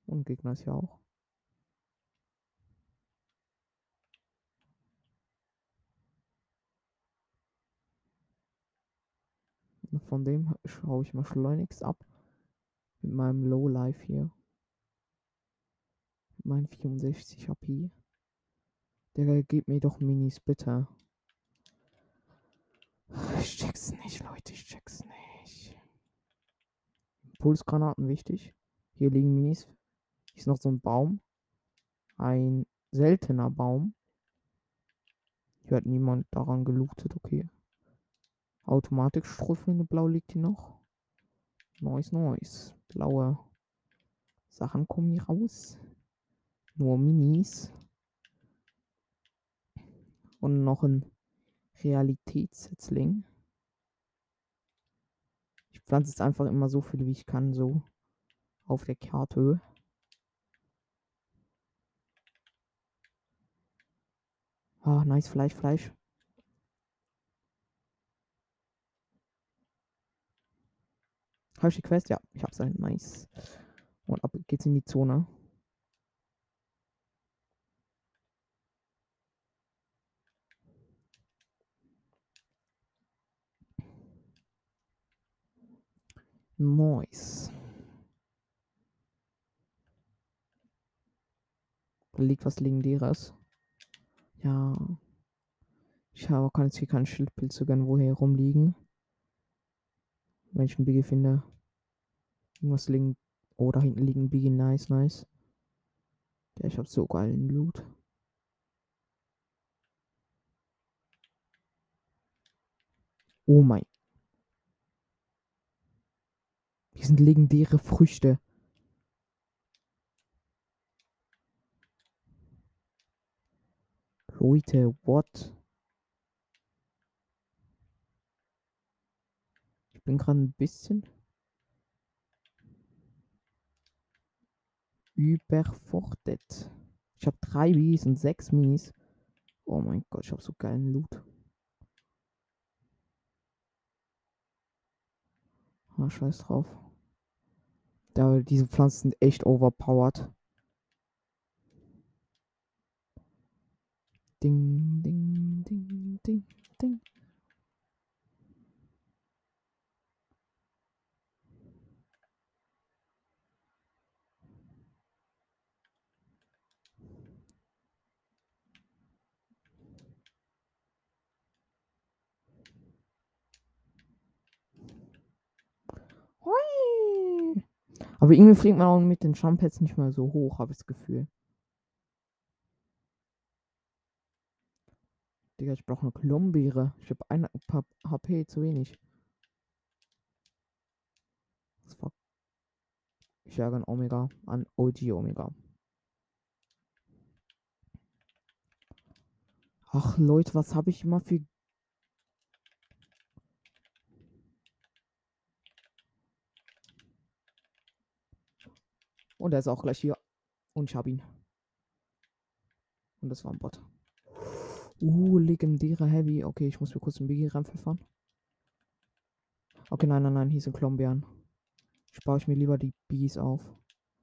Und Gegner ist ja auch. Von dem schaue ich mal schleunigst ab. Mit meinem Low Life hier. Mit meinen 64 HP. Der gibt mir doch Minis, bitte. Ich check's nicht, Leute, ich check's nicht. Pulsgranaten wichtig. Hier liegen Minis. Hier ist noch so ein Baum. Ein seltener Baum. Hier hat niemand daran gelootet, okay. Automatik-Strohflinge blau liegt hier noch. Nice, nice. Blaue Sachen kommen hier raus. Nur Minis. Und noch ein Realitätssetzling. Ich pflanze jetzt einfach immer so viel, wie ich kann, so auf der Karte. Ah, nice Fleisch, Fleisch. Habe ich die Quest? Ja, ich hab's halt. Nice. Und ab geht's in die Zone. Nice. Da liegt was Legendäres. Ja. Ich habe, kann jetzt hier keinen Schildpilze gönnen, wo hier rumliegen. Wenn ich ein Biggie finde. Irgendwas liegen. Oh, da hinten liegen Biggie. Nice, nice. Ja, ich habe so geilen Loot. Oh mein. Hier sind legendäre Früchte. Leute, what? Ich bin gerade ein bisschen überfordert. Ich habe drei Bs und sechs Minis. Oh mein Gott, ich habe so geilen Loot. Ah, scheiß drauf. Da, diese Pflanzen sind echt overpowered. Ding, ding, ding, ding, ding. Hui. Aber irgendwie fliegt man auch mit den Jump-Pads nicht mehr so hoch, habe ich das Gefühl. Digga, ich brauche eine Klombeere. Ich habe ein paar HP zu wenig. Ich jage an Omega, an OG Omega. Ach Leute, was habe ich immer für Und er ist auch gleich hier. Und ich habe ihn. Und das war ein Bot. Uh, legendäre Heavy. Okay, ich muss mir kurz ein Biggie reinpfeffern. Okay, nein, nein, nein, hier sind Klombeeren. Spare ich mir lieber die Biggies auf.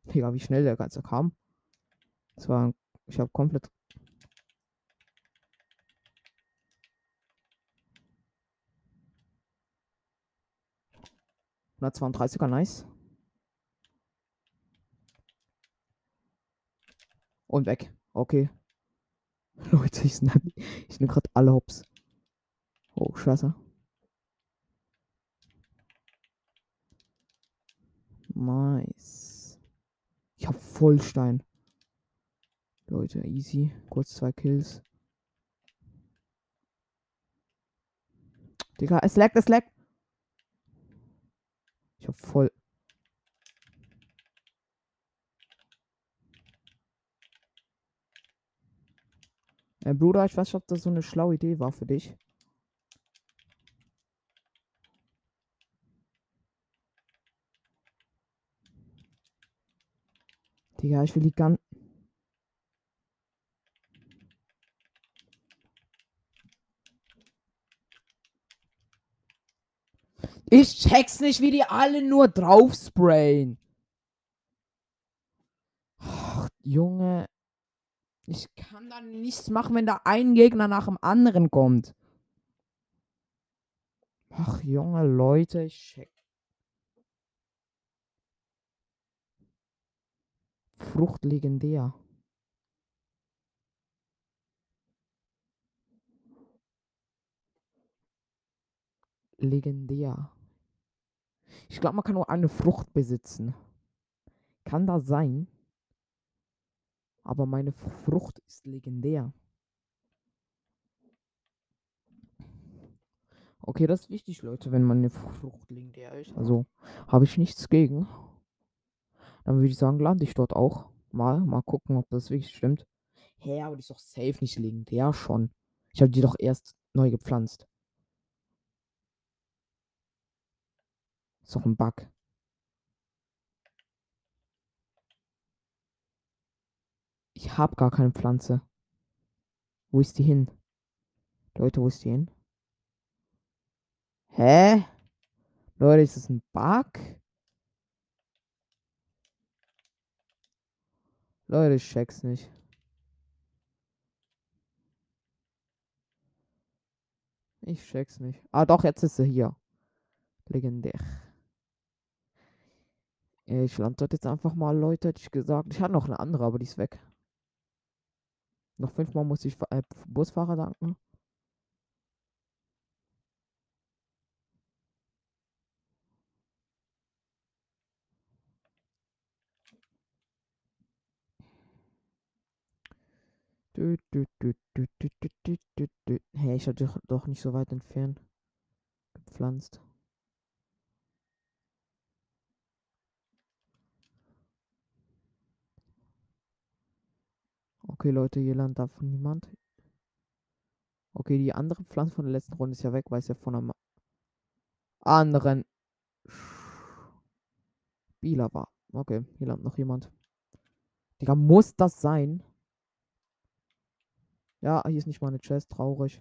Digga, wie schnell der Ganze kam. Das war. Ich habe komplett. er nice. Und weg. Okay. Leute, ich nehme ich nehm gerade alle Hops. Oh, scheiße. Nice. Ich hab Vollstein. Leute, easy. Kurz zwei Kills. Digga, es lag, es lag. Ich hab voll. Äh, Bruder, ich weiß nicht, ob das so eine schlaue Idee war für dich. Digga, ich will die ganzen. Ich check's nicht, wie die alle nur drauf sprayen. Ach, Junge. Ich kann da nichts machen, wenn da ein Gegner nach dem anderen kommt. Ach, junge Leute, ich check. Frucht legendär. Legendär. Ich glaube, man kann nur eine Frucht besitzen. Kann das sein? Aber meine Frucht ist legendär. Okay, das ist wichtig, Leute, wenn meine Frucht legendär ist. Also habe ich nichts gegen. Dann würde ich sagen, lande ich dort auch mal. Mal gucken, ob das wirklich stimmt. Hä, hey, aber die ist doch safe nicht legendär schon. Ich habe die doch erst neu gepflanzt. Ist doch ein Bug. Ich habe gar keine Pflanze. Wo ist die hin? Leute, wo ist die hin? Hä? Leute, ist das ein Bug? Leute, ich check's nicht. Ich check's nicht. Ah, doch, jetzt ist sie hier. Legendär. Ich lande dort jetzt einfach mal, Leute, hätte ich gesagt. Ich hatte noch eine andere, aber die ist weg. Noch fünfmal muss ich äh, Busfahrer danken. Hä, hey, ich hatte doch nicht so weit entfernt gepflanzt. Okay, Leute, hier landet darf niemand. Okay, die andere Pflanze von der letzten Runde ist ja weg, weil es ja von einem anderen Spieler war. Okay, hier landet noch jemand. Digga, muss das sein? Ja, hier ist nicht mal eine Chest, traurig.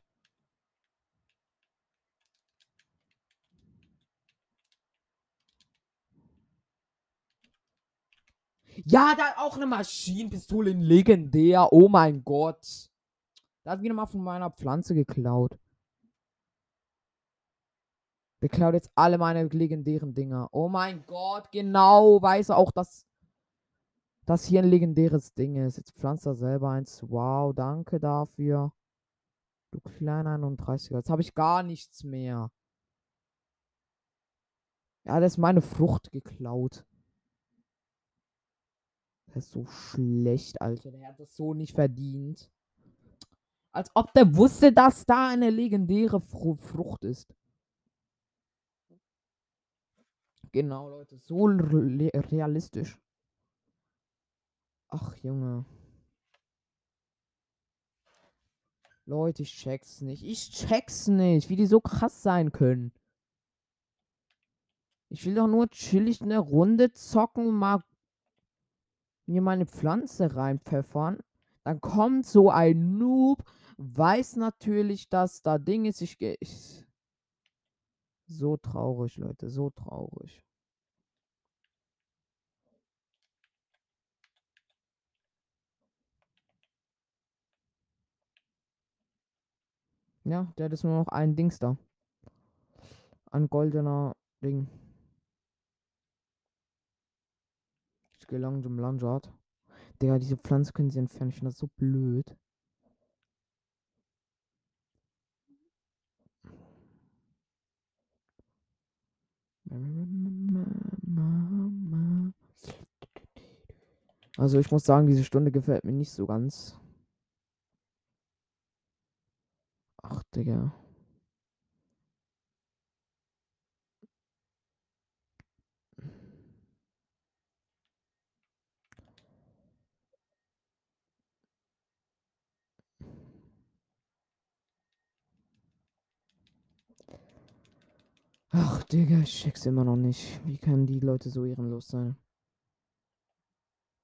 Ja, da auch eine Maschinenpistole in legendär. Oh mein Gott. Da hat wieder mal von meiner Pflanze geklaut. Der klaut jetzt alle meine legendären Dinger. Oh mein Gott, genau. Weiß auch, dass das hier ein legendäres Ding ist. Jetzt pflanzt er selber eins. Wow, danke dafür. Du kleiner 31er. Jetzt habe ich gar nichts mehr. Ja, das ist meine Frucht geklaut. Der ist so schlecht, Alter. Der hat das so nicht verdient. Als ob der wusste, dass da eine legendäre Fr Frucht ist. Genau, Leute. So realistisch. Ach, Junge. Leute, ich check's nicht. Ich check's nicht, wie die so krass sein können. Ich will doch nur chillig eine Runde zocken, mal mir meine Pflanze reinpfeffern, dann kommt so ein Noob, weiß natürlich, dass da Ding ist. Ich gehe. So traurig, Leute, so traurig. Ja, der hat jetzt nur noch ein Dings da. Ein goldener Ding. Langsam Landrat. Digga, diese Pflanze können sie entfernen. Ich finde das so blöd. Also ich muss sagen, diese Stunde gefällt mir nicht so ganz. Ach, Digga. Ach, Digga, ich check's immer noch nicht. Wie können die Leute so ehrenlos sein?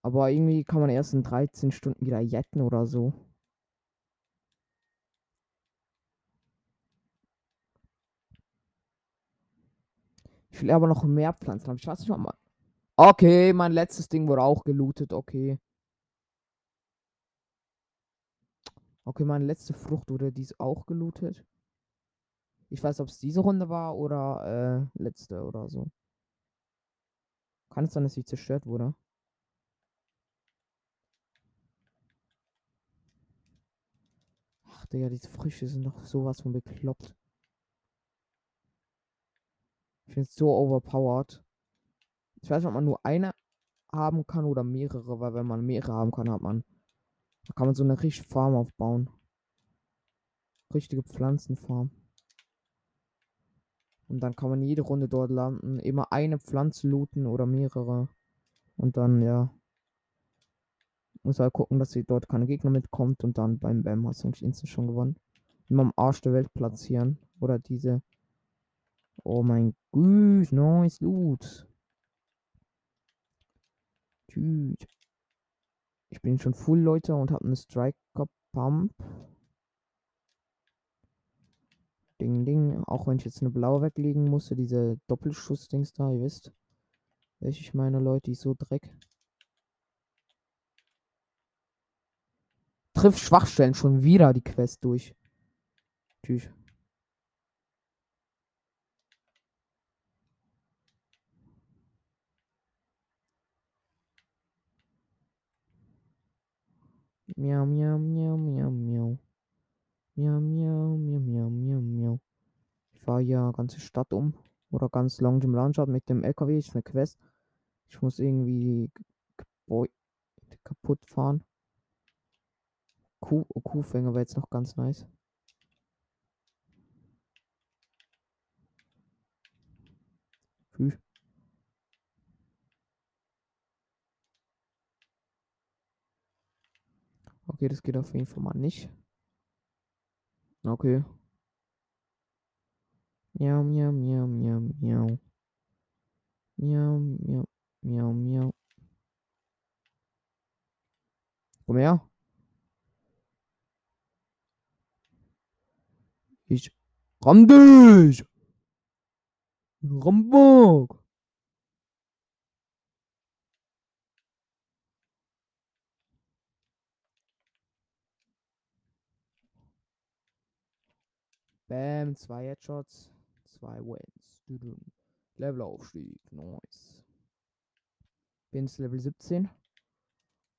Aber irgendwie kann man erst in 13 Stunden wieder jetten oder so. Ich will aber noch mehr Pflanzen haben. Ich weiß nicht mal. Okay, mein letztes Ding wurde auch gelootet. Okay. Okay, meine letzte Frucht wurde dies auch gelootet. Ich weiß, ob es diese Runde war oder äh, letzte oder so. Kann es sein, dass sie zerstört wurde? Ach, Digga, diese Früchte sind doch sowas von bekloppt. Ich es so overpowered. Ich weiß ob man nur eine haben kann oder mehrere, weil wenn man mehrere haben kann, hat man. Da kann man so eine richtige Farm aufbauen. Richtige Pflanzenfarm. Und dann kann man jede Runde dort landen. Immer eine Pflanze looten oder mehrere. Und dann, ja. Muss halt gucken, dass sie dort keine Gegner mitkommt. Und dann beim Bam hast du eigentlich instant schon gewonnen. Immer am Arsch der Welt platzieren. Oder diese. Oh mein Gott, nice Loot. Tschüss. Ich bin schon full, Leute, und habe eine Striker Pump. Ding, ding. Auch wenn ich jetzt eine blaue weglegen musste, diese Doppelschuss-Dings da, ihr wisst. Welche ich meine, Leute, ist so Dreck. Trifft Schwachstellen schon wieder die Quest durch. Tschüss. Miau, miau, miau, miau, miau. Miau, miau, miau, miau, miau, miau. Ich fahre ja ganze Stadt um. Oder ganz Long im Landschaft mit dem LKW. Ist eine Quest. Ich muss irgendwie Gebäude kaputt fahren. Kuh, oh, Kuhfänger wäre jetzt noch ganz nice. Tschüss. Okay, das geht auf jeden Fall mal nicht. Okay. Miau, miau, miau, miau, miau. Miau, miau, miau, miau. Komm her. Ich ramm dich. Rambock. Bam, zwei Headshots, zwei Wins. Levelaufstieg, nice. Bin jetzt Level 17.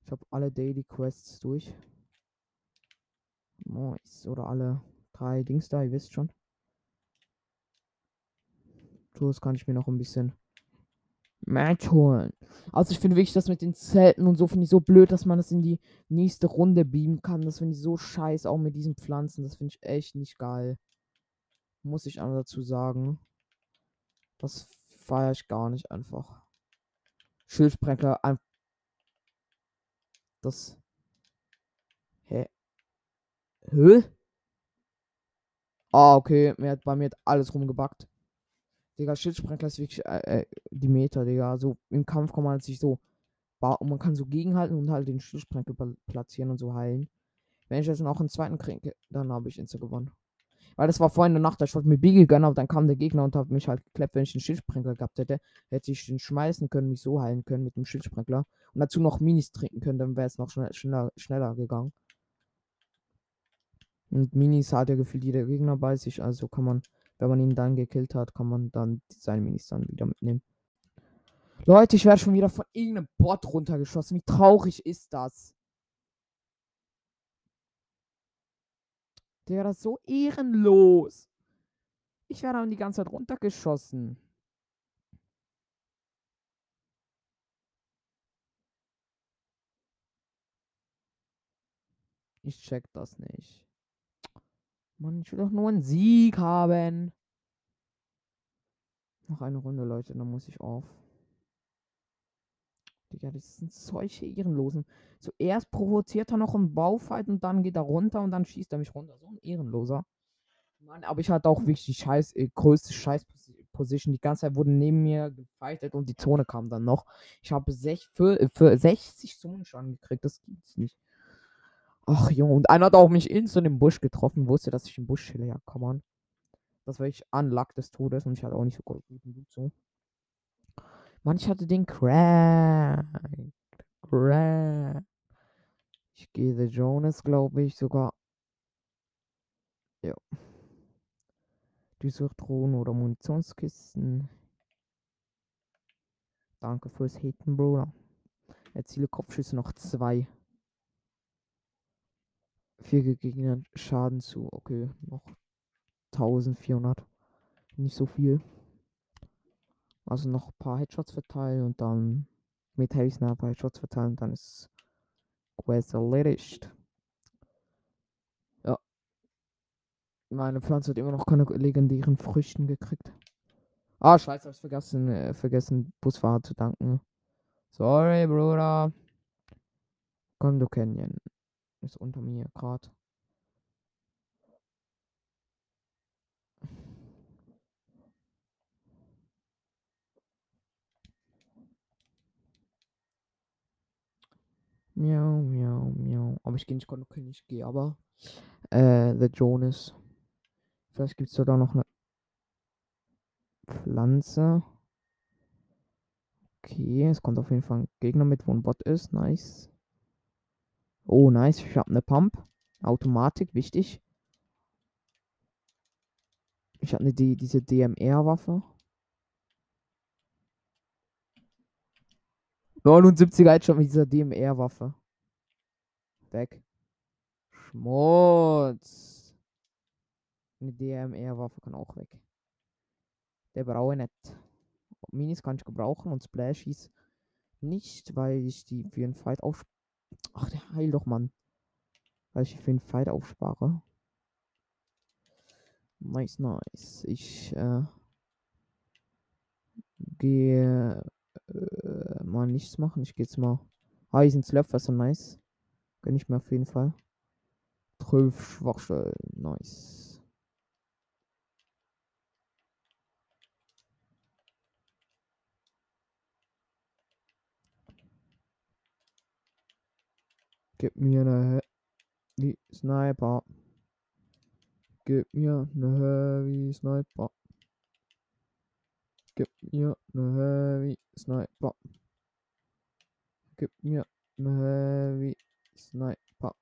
Ich habe alle Daily Quests durch. Nice. Oder alle drei Dings da, ihr wisst schon. Tools kann ich mir noch ein bisschen Match holen. Also ich finde wirklich das mit den Zelten und so finde ich so blöd, dass man das in die nächste Runde beamen kann. Das finde ich so scheiße, auch mit diesen Pflanzen. Das finde ich echt nicht geil. Muss ich auch dazu sagen. Das feiere ich gar nicht einfach. Schildsprenger, ein das. Hä? Hä? Ah, okay. Mir hat, bei mir hat alles rumgebackt. Digga, Schildsprenkler ist wirklich äh, äh, die Meter, Digga. So im Kampf kann man sich so. Und man kann so gegenhalten und halt den Schildsprenkler platzieren und so heilen. Wenn ich jetzt noch einen zweiten kriege, dann habe ich Insta gewonnen. Weil das war vorhin in der Nacht, ich wollte mir Biggie gönnen, aber dann kam der Gegner und hat mich halt geklappt, wenn ich einen Schildsprenkler gehabt hätte. Hätte ich den schmeißen können, mich so heilen können mit dem Schildsprenkler. Und dazu noch Minis trinken können, dann wäre es noch schnell, schneller, schneller gegangen. Und Minis hat ja gefühlt jeder Gegner bei sich, also kann man, wenn man ihn dann gekillt hat, kann man dann seine Minis dann wieder mitnehmen. Leute, ich werde schon wieder von irgendeinem Bot runtergeschossen. Wie traurig ist das? Der ist so ehrenlos. Ich werde dann die ganze Zeit runtergeschossen. Ich check das nicht. Mann, ich will doch nur einen Sieg haben. Noch eine Runde, Leute, dann muss ich auf. Digga, das sind solche Ehrenlosen. Zuerst provoziert er noch einen Baufight und dann geht er runter und dann schießt er mich runter. So ein Ehrenloser. Mann, aber ich hatte auch wirklich die scheiß, äh, größte Scheißposition Position. Die ganze Zeit wurde neben mir gefightet und die Zone kam dann noch. Ich habe sech, für, für 60 Zonenschaden gekriegt. Das gibt's nicht. Ach Junge, und einer hat auch mich instant im Busch getroffen, wusste, dass ich im Busch chille. Ja, komm on. Das war ich Unluck des Todes und ich hatte auch nicht so guten Blut so. Mann, ich hatte den Crack. Crack. Ich gehe The Jonas, glaube ich, sogar. Ja. Die Suchtruhen oder Munitionskisten. Danke fürs Hitten, Bruder. Erziele Kopfschüsse noch zwei. Vier Gegner Schaden zu. Okay, noch 1400. Nicht so viel. Also noch ein paar Headshots verteilen und dann mit Heavy Sniper Headshots verteilen, dann ist Quest erledigt. Ja. Meine Pflanze hat immer noch keine legendären Früchten gekriegt. Ah, scheiße, hab ich vergessen, äh, vergessen, Busfahrer zu danken. Sorry, Bruder. Kondo Canyon ist unter mir gerade. Miau, miau, miau. Aber ich gehe nicht Canyon, ich gehe aber äh, The Jonas. Vielleicht gibt es da noch eine Pflanze. Okay, es kommt auf jeden Fall ein Gegner mit, wo ein Bot ist. Nice. Oh, nice. Ich habe eine Pump. Automatik, wichtig. Ich habe eine die, diese DMR-Waffe. 79er Headshot mit dieser DMR-Waffe. Weg. Schmutz. Eine DMR-Waffe kann auch weg. Der brauche ich nicht. Minis kann ich gebrauchen und Splashies nicht, weil ich die für einen Fight auf. Ach, der heil doch, Mann. Weil ich für einen Fight aufspare. Nice, nice. Ich äh, gehe äh, mal nichts machen. Ich gehe jetzt mal. Ah, hier sind Slurp, was so nice. Gönn ich mir auf jeden Fall. 12 Schwachstellen. Nice. Gib mir eine Heavy Sniper. Gib mir eine Heavy Sniper. Gib mir eine Heavy Sniper. Gib mir eine Heavy Sniper.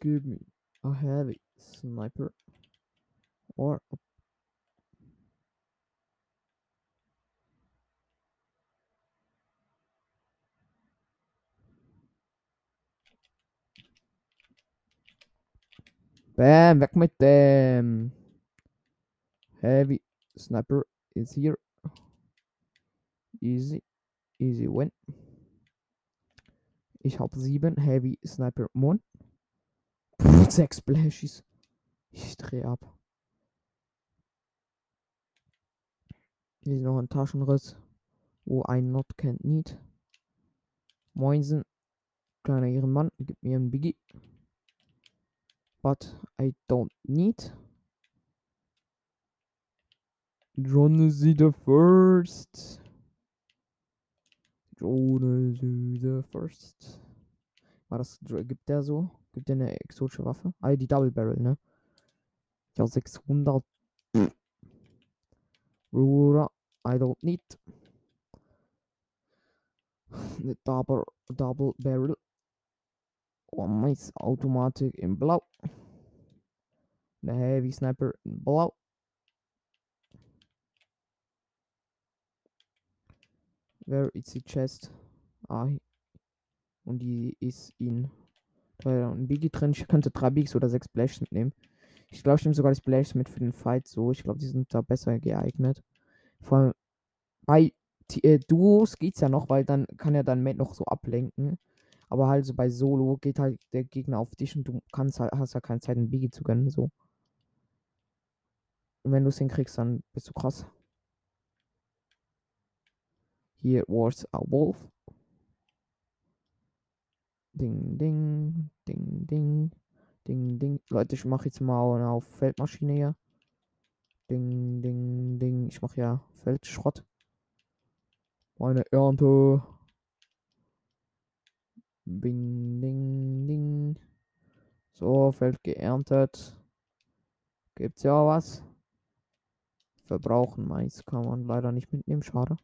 Give me a heavy sniper. Or a Bam, weg mit dem. Heavy sniper is here. Easy, easy win. Ich habe sieben Heavy Sniper Mund. Pff, sechs Splashies. Ich drehe ab. Hier ist noch ein Taschenriss, wo ein Not kennt nicht. Moinsen. Kleiner Ehrenmann, gib mir ein Biggie. But I don't need. John is the first. John is the first. War das, gibt der so? Gibt der eine exotische Waffe? Ah, die Double Barrel, ne? Ja, 600. Bruder, I don't need. Eine Double, Double Barrel. Oh, nice. Automatik in blau. Eine Heavy Sniper in blau. Where is the chest? Ah, und die ist in. Ist ein Biggie drin. Ich könnte drei Bigs oder sechs Splashs mitnehmen. Ich glaube, ich nehme sogar die Splashs mit für den Fight so. Ich glaube, die sind da besser geeignet. Vor allem bei äh, Duos geht's ja noch, weil dann kann er dann Mate noch so ablenken. Aber halt so bei Solo geht halt der Gegner auf dich und du kannst halt, hast ja keine Zeit, einen Biggie zu gönnen. So. Und wenn du es hinkriegst, dann bist du krass. Here was a wolf. Ding, ding, ding, ding, ding, ding. Leute, ich mache jetzt mal auf Feldmaschine hier. Ding, ding, ding. Ich mache ja Feldschrott. Meine Ernte. Bing, ding, ding. So, Feld geerntet. Gibt's ja was? Verbrauchen Mais kann man leider nicht mitnehmen, schade.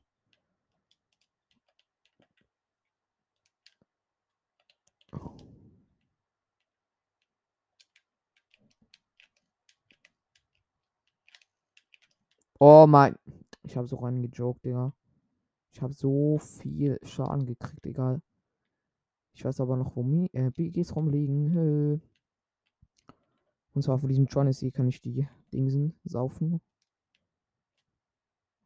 Oh mein. Ich habe so reingejoked, Digga. Ich habe so viel Schaden gekriegt, egal. Ich weiß aber noch, wo äh, BGs rumliegen. Hö. Und zwar von diesem Johnny kann ich die Dingsen saufen.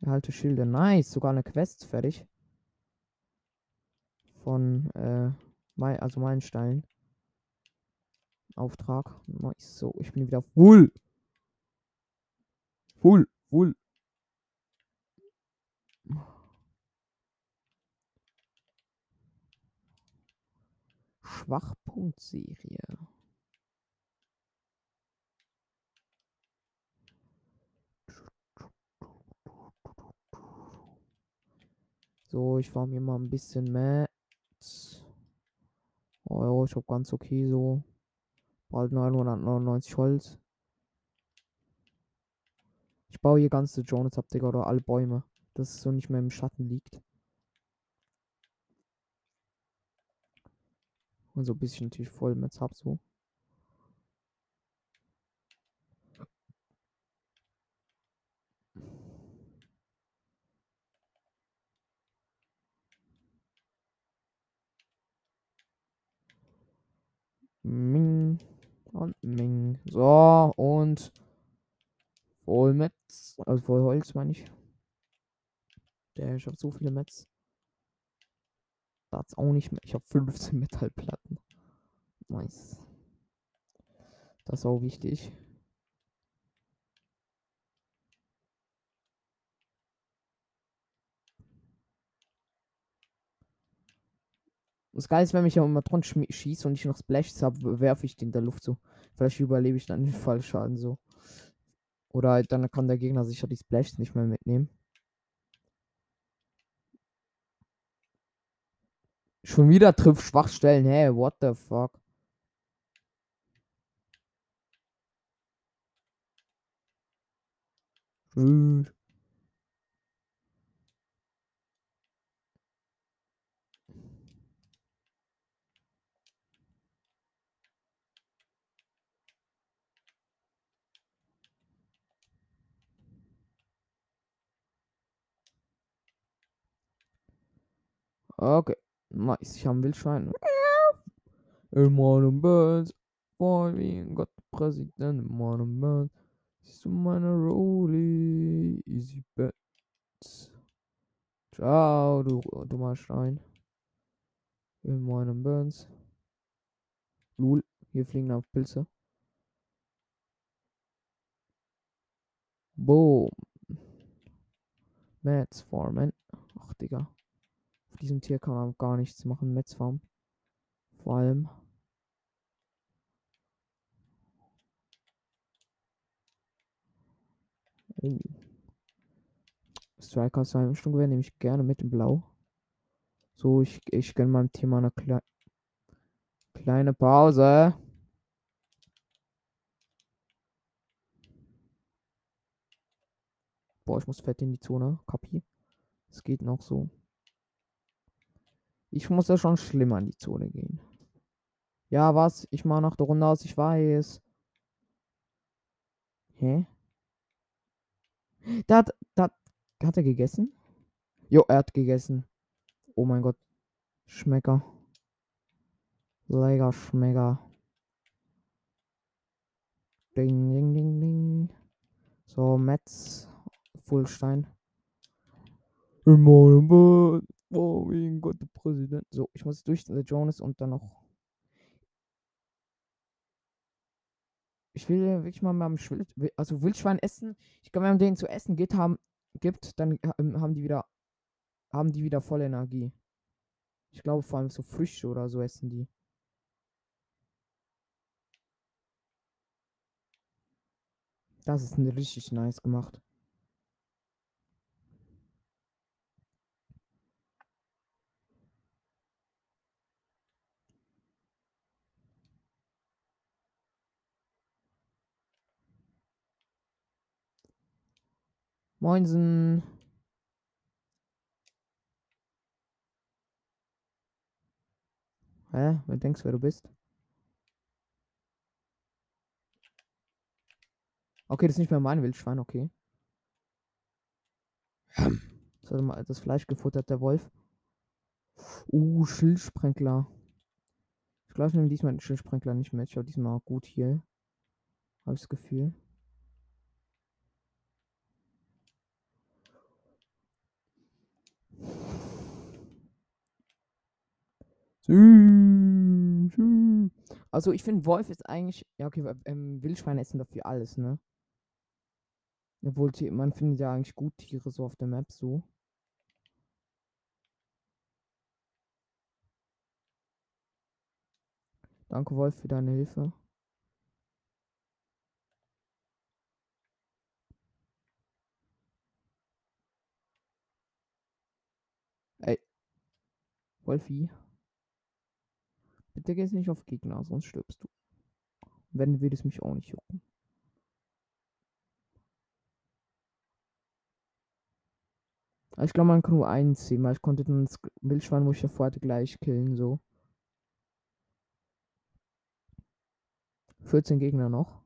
Erhalte Schilde. Nice. Sogar eine Quest fertig. Von, äh, mein, also Meilenstein. Auftrag. So, ich bin wieder full. Full, full. Schwachpunktserie. So, ich war mir mal ein bisschen Metz. Oh ja, ich hab ganz okay so. Bald 999 Holz. Ich baue hier ganze Jonas ab, Digga, oder alle Bäume. Dass es so nicht mehr im Schatten liegt. Und so ein bisschen natürlich voll Metz hab so. Ming und Ming. So, und voll Metz. Also voll Holz, meine ich. Der, ich habe so viele Metz. Das auch nicht mehr. Ich habe 15 Metallplatten. Nice. Das ist auch wichtig. Das Geile ist, wenn mich immer dran schießt und ich noch Splashs habe, werfe ich den in der Luft so. Vielleicht überlebe ich dann den Fallschaden so. Oder halt dann kann der Gegner sicher die Splashs nicht mehr mitnehmen. Schon wieder trifft Schwachstellen. Hey, what the fuck? Tschüss. Okay, nice. Ich habe ein Wildschwein. In meinem Bett, boy, wie ein Gottpräsident in meinem Bett. Siehst du meine Rolli, easy bet. Ciao, du dummer Stein. In meinem Burns. Lul, hier fliegen auf Pilze. Boom. Mats Farmen. Ach, Digga. Diesem Tier kann man gar nichts machen. Metz Farm. Vor allem. Oh. Striker sein Sturmgewehr nehme ich gerne mit in Blau. So, ich, ich gönne meinem Team eine Kle kleine Pause. Boah, ich muss fett in die Zone. Kapi. Es geht noch so. Ich muss ja schon schlimmer in die Zone gehen. Ja, was? Ich mache nach der Runde aus, ich weiß. Hä? Da hat, da hat er gegessen? Jo, er hat gegessen. Oh mein Gott. Schmecker. Lecker Schmecker. Ding, ding, ding, ding. So, Metz. Fullstein. In meinem. Oh mein Gott, der Präsident. So, ich muss durch The Jonas und dann noch. Ich will wirklich mal beim Schwild, also Wildschwein essen. Ich glaube, wenn man denen zu essen geht, haben, gibt, dann haben die wieder, haben die wieder voll Energie. Ich glaube vor allem so Früchte oder so essen die. Das ist richtig nice gemacht. Moinsen. Hä? Wer denkst, wer du bist? Okay, das ist nicht mehr mein Wildschwein, okay. Das hat mal das Fleisch gefuttert, der Wolf. Uh, Schildsprenkler. Ich glaube, ich nehme diesmal den Schildsprenkler nicht mit. Ich habe diesmal gut hier. Habe ich das Gefühl. Also ich finde, Wolf ist eigentlich. Ja, okay, ähm, Wildschweine essen dafür alles, ne? Obwohl, man findet ja eigentlich gut Tiere so auf der Map so. Danke, Wolf, für deine Hilfe. Ey. Wolfi. Bitte gehst nicht auf Gegner, sonst stirbst du. Wenn, würde es mich auch nicht jucken. Aber Ich glaube, man kann nur einen ziehen, weil ich konnte dann das Wildschwein, wo ich davor hatte, gleich killen, so. 14 Gegner noch.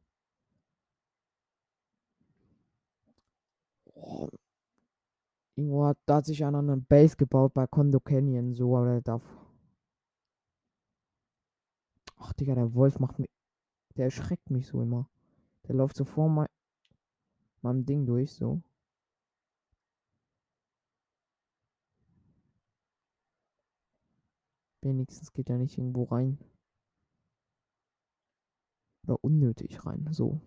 Oh. Irgendwo hat, da hat sich einer eine Base gebaut bei Kondo Canyon, so, aber darf. Ach, Digga, der Wolf macht mich. Der erschreckt mich so immer. Der läuft so vor mein, meinem Ding durch, so. Wenigstens geht er nicht irgendwo rein. Oder unnötig rein, so.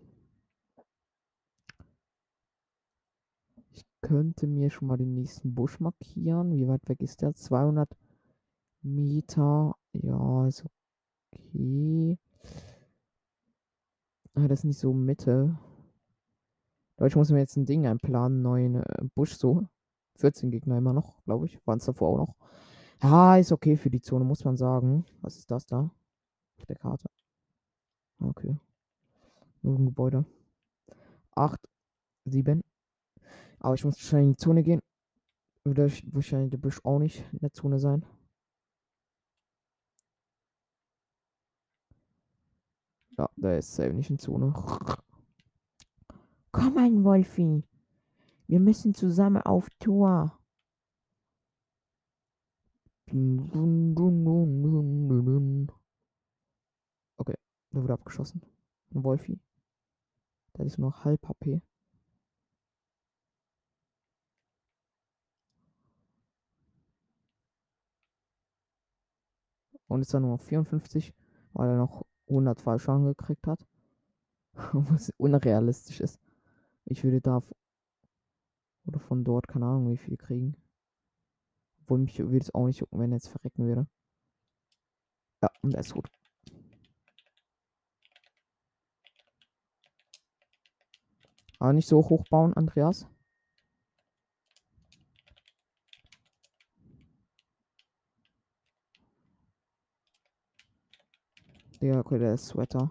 Ich könnte mir schon mal den nächsten Busch markieren. Wie weit weg ist der? 200 Meter. Ja, ist okay. Ah, das ist nicht so Mitte. Ich muss mir jetzt ein Ding einplanen, neuen äh, Busch so. 14 Gegner immer noch, glaube ich. Waren es davor auch noch. Ja, ist okay für die Zone, muss man sagen. Was ist das da? Auf der Karte. Ah, Okay. Nur ein Gebäude. 8, 7. Aber ich muss wahrscheinlich in die Zone gehen. Würde ich wahrscheinlich der Busch auch nicht in der Zone sein. Ja, der ist safe nicht in Zone. Komm ein Wolfi. Wir müssen zusammen auf Tour. Okay, der wurde abgeschossen. Ein Wolfi. Der ist nur noch halb HP. Und ist dann nur noch 54, weil er noch 100 Fallschaden gekriegt hat. Was unrealistisch ist. Ich würde da oder von dort, keine Ahnung, wie viel kriegen. Obwohl mich würde es auch nicht jucken, wenn er jetzt verrecken würde. Ja, und er ist gut. Aber nicht so hoch bauen, Andreas. Digga, okay, der ist Sweater.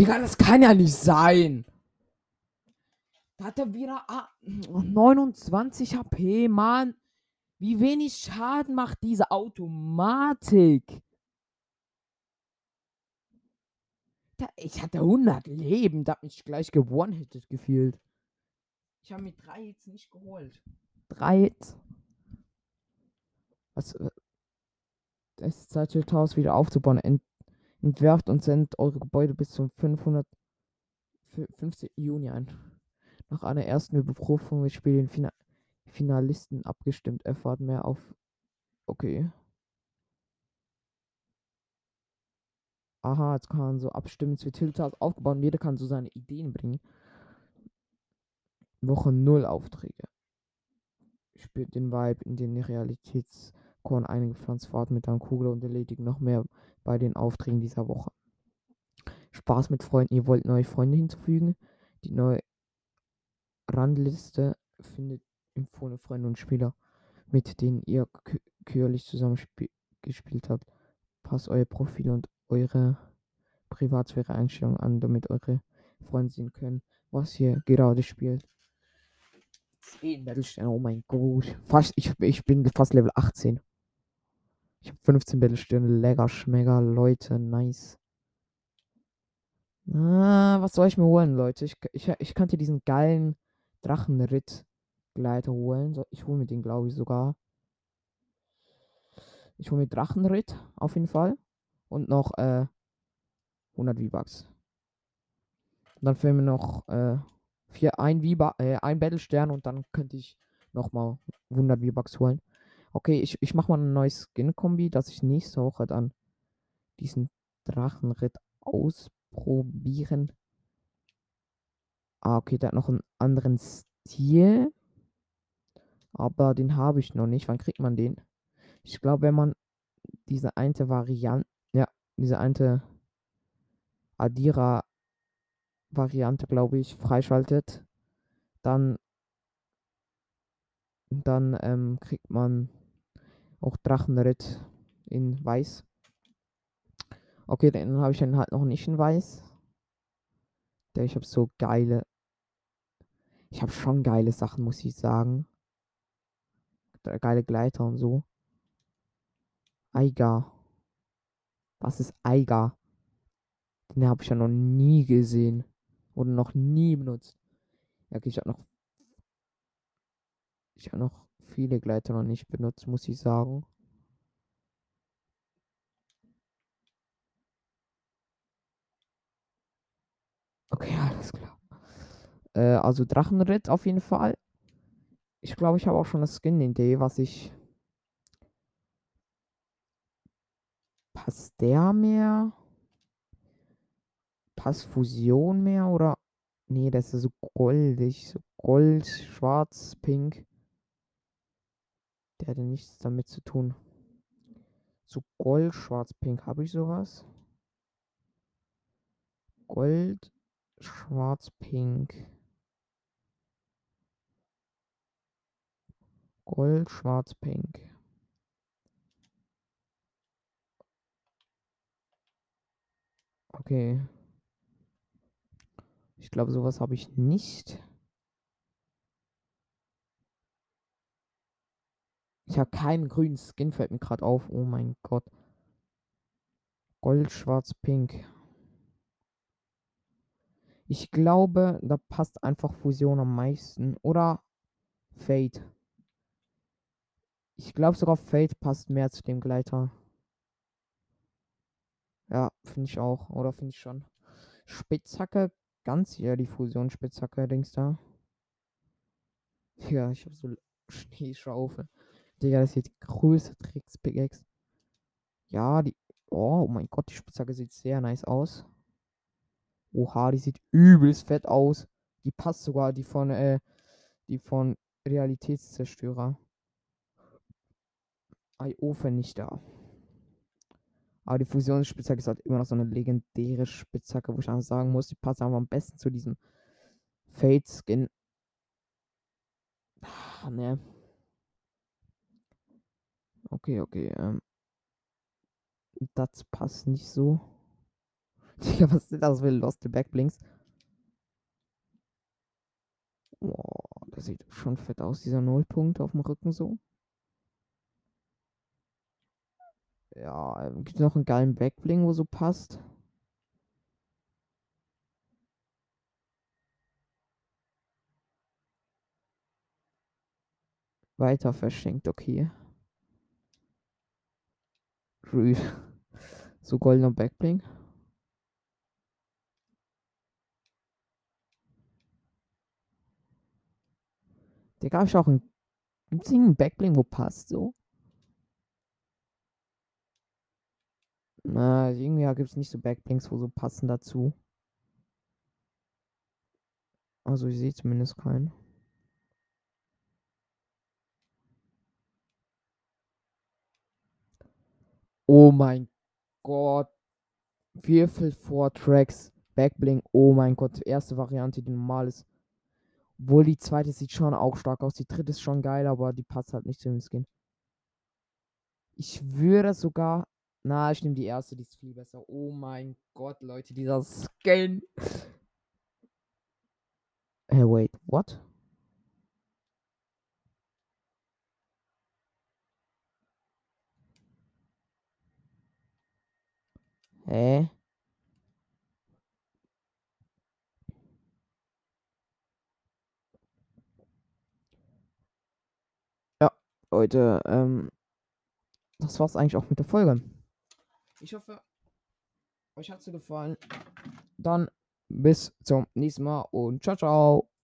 Digga, das kann ja nicht sein. Da hat er wieder ah, 29 HP, Mann. Wie wenig Schaden macht diese Automatik? Ich hatte 100 Leben, da hat mich gleich gewonnen-hitted gefühlt. Ich habe mir drei jetzt nicht geholt. Drei jetzt? Was? äh, Es ist Zeit, das Haus wieder aufzubauen. Ent entwerft und sendet eure Gebäude bis zu 500 fü- 15. Juni ein. Nach einer ersten Überprüfung wird Spiel den Fina Finalisten abgestimmt. Erfahrt mehr auf. Okay. Aha, jetzt kann man so abstimmen. Es wird Tiltas aufgebaut und jeder kann so seine Ideen bringen. Woche 0 Aufträge. Spürt den Vibe, in den Realitätskorn eingepflanzt fahrt mit einer Kugel und erledigt noch mehr bei den Aufträgen dieser Woche. Spaß mit Freunden. Ihr wollt neue Freunde hinzufügen. Die neue Randliste findet empfohlene Freunde und Spieler, mit denen ihr kü- kürzlich zusammen spie- gespielt habt. Passt euer Profil und eure Privatsphäre-Einstellungen an, damit eure Freunde sehen können, was ihr gerade spielt. 10 Battlesterne, oh mein Gott. Fast, ich, ich bin fast Level 18. Ich habe 15 Battlesterne, lecker, schmecker, Leute, nice. Ah, was soll ich mir holen, Leute? Ich, ich, ich könnte diesen geilen Drachenritt-Gleiter holen. Ich hole mir den, glaube ich, sogar. Ich hole mir Drachenritt, auf jeden Fall. Und noch äh, 100 V-Bucks. Dann fehlen mir noch äh, vier, ein, V äh, ein Battlestern und dann könnte ich nochmal 100 V-Bucks holen. Okay, ich, ich mache mal ein neues Skin-Kombi, dass ich nächste Woche dann diesen Drachenritt ausprobieren. Ah, okay, der hat noch einen anderen Stil. Aber den habe ich noch nicht. Wann kriegt man den? Ich glaube, wenn man diese eine Variante, ja, diese eine Adira Variante, glaube ich, freischaltet, dann, dann ähm, kriegt man auch Drachenritt in Weiß. Okay, dann habe ich dann halt noch nicht in Weiß. Der, ich habe so geile. Ich habe schon geile Sachen, muss ich sagen. Geile Gleiter und so. Eiger. Was ist Eiger? Den habe ich ja noch nie gesehen. Oder noch nie benutzt. Ja, okay, ich habe noch. Ich habe noch viele Gleiter noch nicht benutzt, muss ich sagen. Okay, alles klar. Äh, also Drachenritt auf jeden Fall. Ich glaube, ich habe auch schon eine Skin-Idee, was ich. Passt der mehr? Passt Fusion mehr oder? Nee, das ist so goldig. So Gold, Schwarz, Pink. Der hatte nichts damit zu tun. So Gold, Schwarz, Pink. Habe ich sowas? Gold, Schwarz, Pink. Gold, Schwarz, Pink. Okay. Ich glaube, sowas habe ich nicht. Ich habe keinen grünen Skin, fällt mir gerade auf. Oh mein Gott. Gold, Schwarz, Pink. Ich glaube, da passt einfach Fusion am meisten. Oder Fate. Ich glaube sogar Fate passt mehr zu dem Gleiter. Ja, finde ich auch. Oder finde ich schon. Spitzhacke, ganz hier die Fusion Spitzhacke, Dings da. Digga, ich habe so Schneeschaufel. Digga, das die größte Tricks-Pickaxe. Ja, die. Oh, oh mein Gott, die Spitzhacke sieht sehr nice aus. Oha, die sieht übelst fett aus. Die passt sogar, die von, äh, die von Realitätszerstörer. IO-Vernichter. Aber die Fusionsspitzhacke ist halt immer noch so eine legendäre Spitzhacke, wo ich einfach sagen muss, die passt einfach am besten zu diesem Fade-Skin. Ah, ne. Okay, okay. Ähm. Das passt nicht so. Digga, was ist das für Lost Backblinks? Boah, das sieht schon fett aus, dieser Nullpunkt auf dem Rücken so. Ja, ähm, gibt noch einen geilen Backbling, wo so passt? Weiter verschenkt, okay grün. So goldener Backbling. Der gab ich auch ein. Gibt es einen Backbling, wo passt so? Na, irgendwie gibt es nicht so Backblinks, wo so passen dazu. Also ich sehe zumindest keinen. Oh mein Gott. Würfel vor Tracks. Backbling. Oh mein Gott. Erste Variante, die normal ist. Obwohl die zweite sieht schon auch stark aus. Die dritte ist schon geil, aber die passt halt nicht zu dem Skin. Ich würde sogar. Na, ich nehme die erste, die ist viel besser. Oh mein Gott, Leute, dieser Skin. Hey, wait, what? Hä? Ja, Leute, ähm, das war's eigentlich auch mit der Folge. Ich hoffe, euch hat's gefallen. Dann bis zum nächsten Mal und ciao, ciao.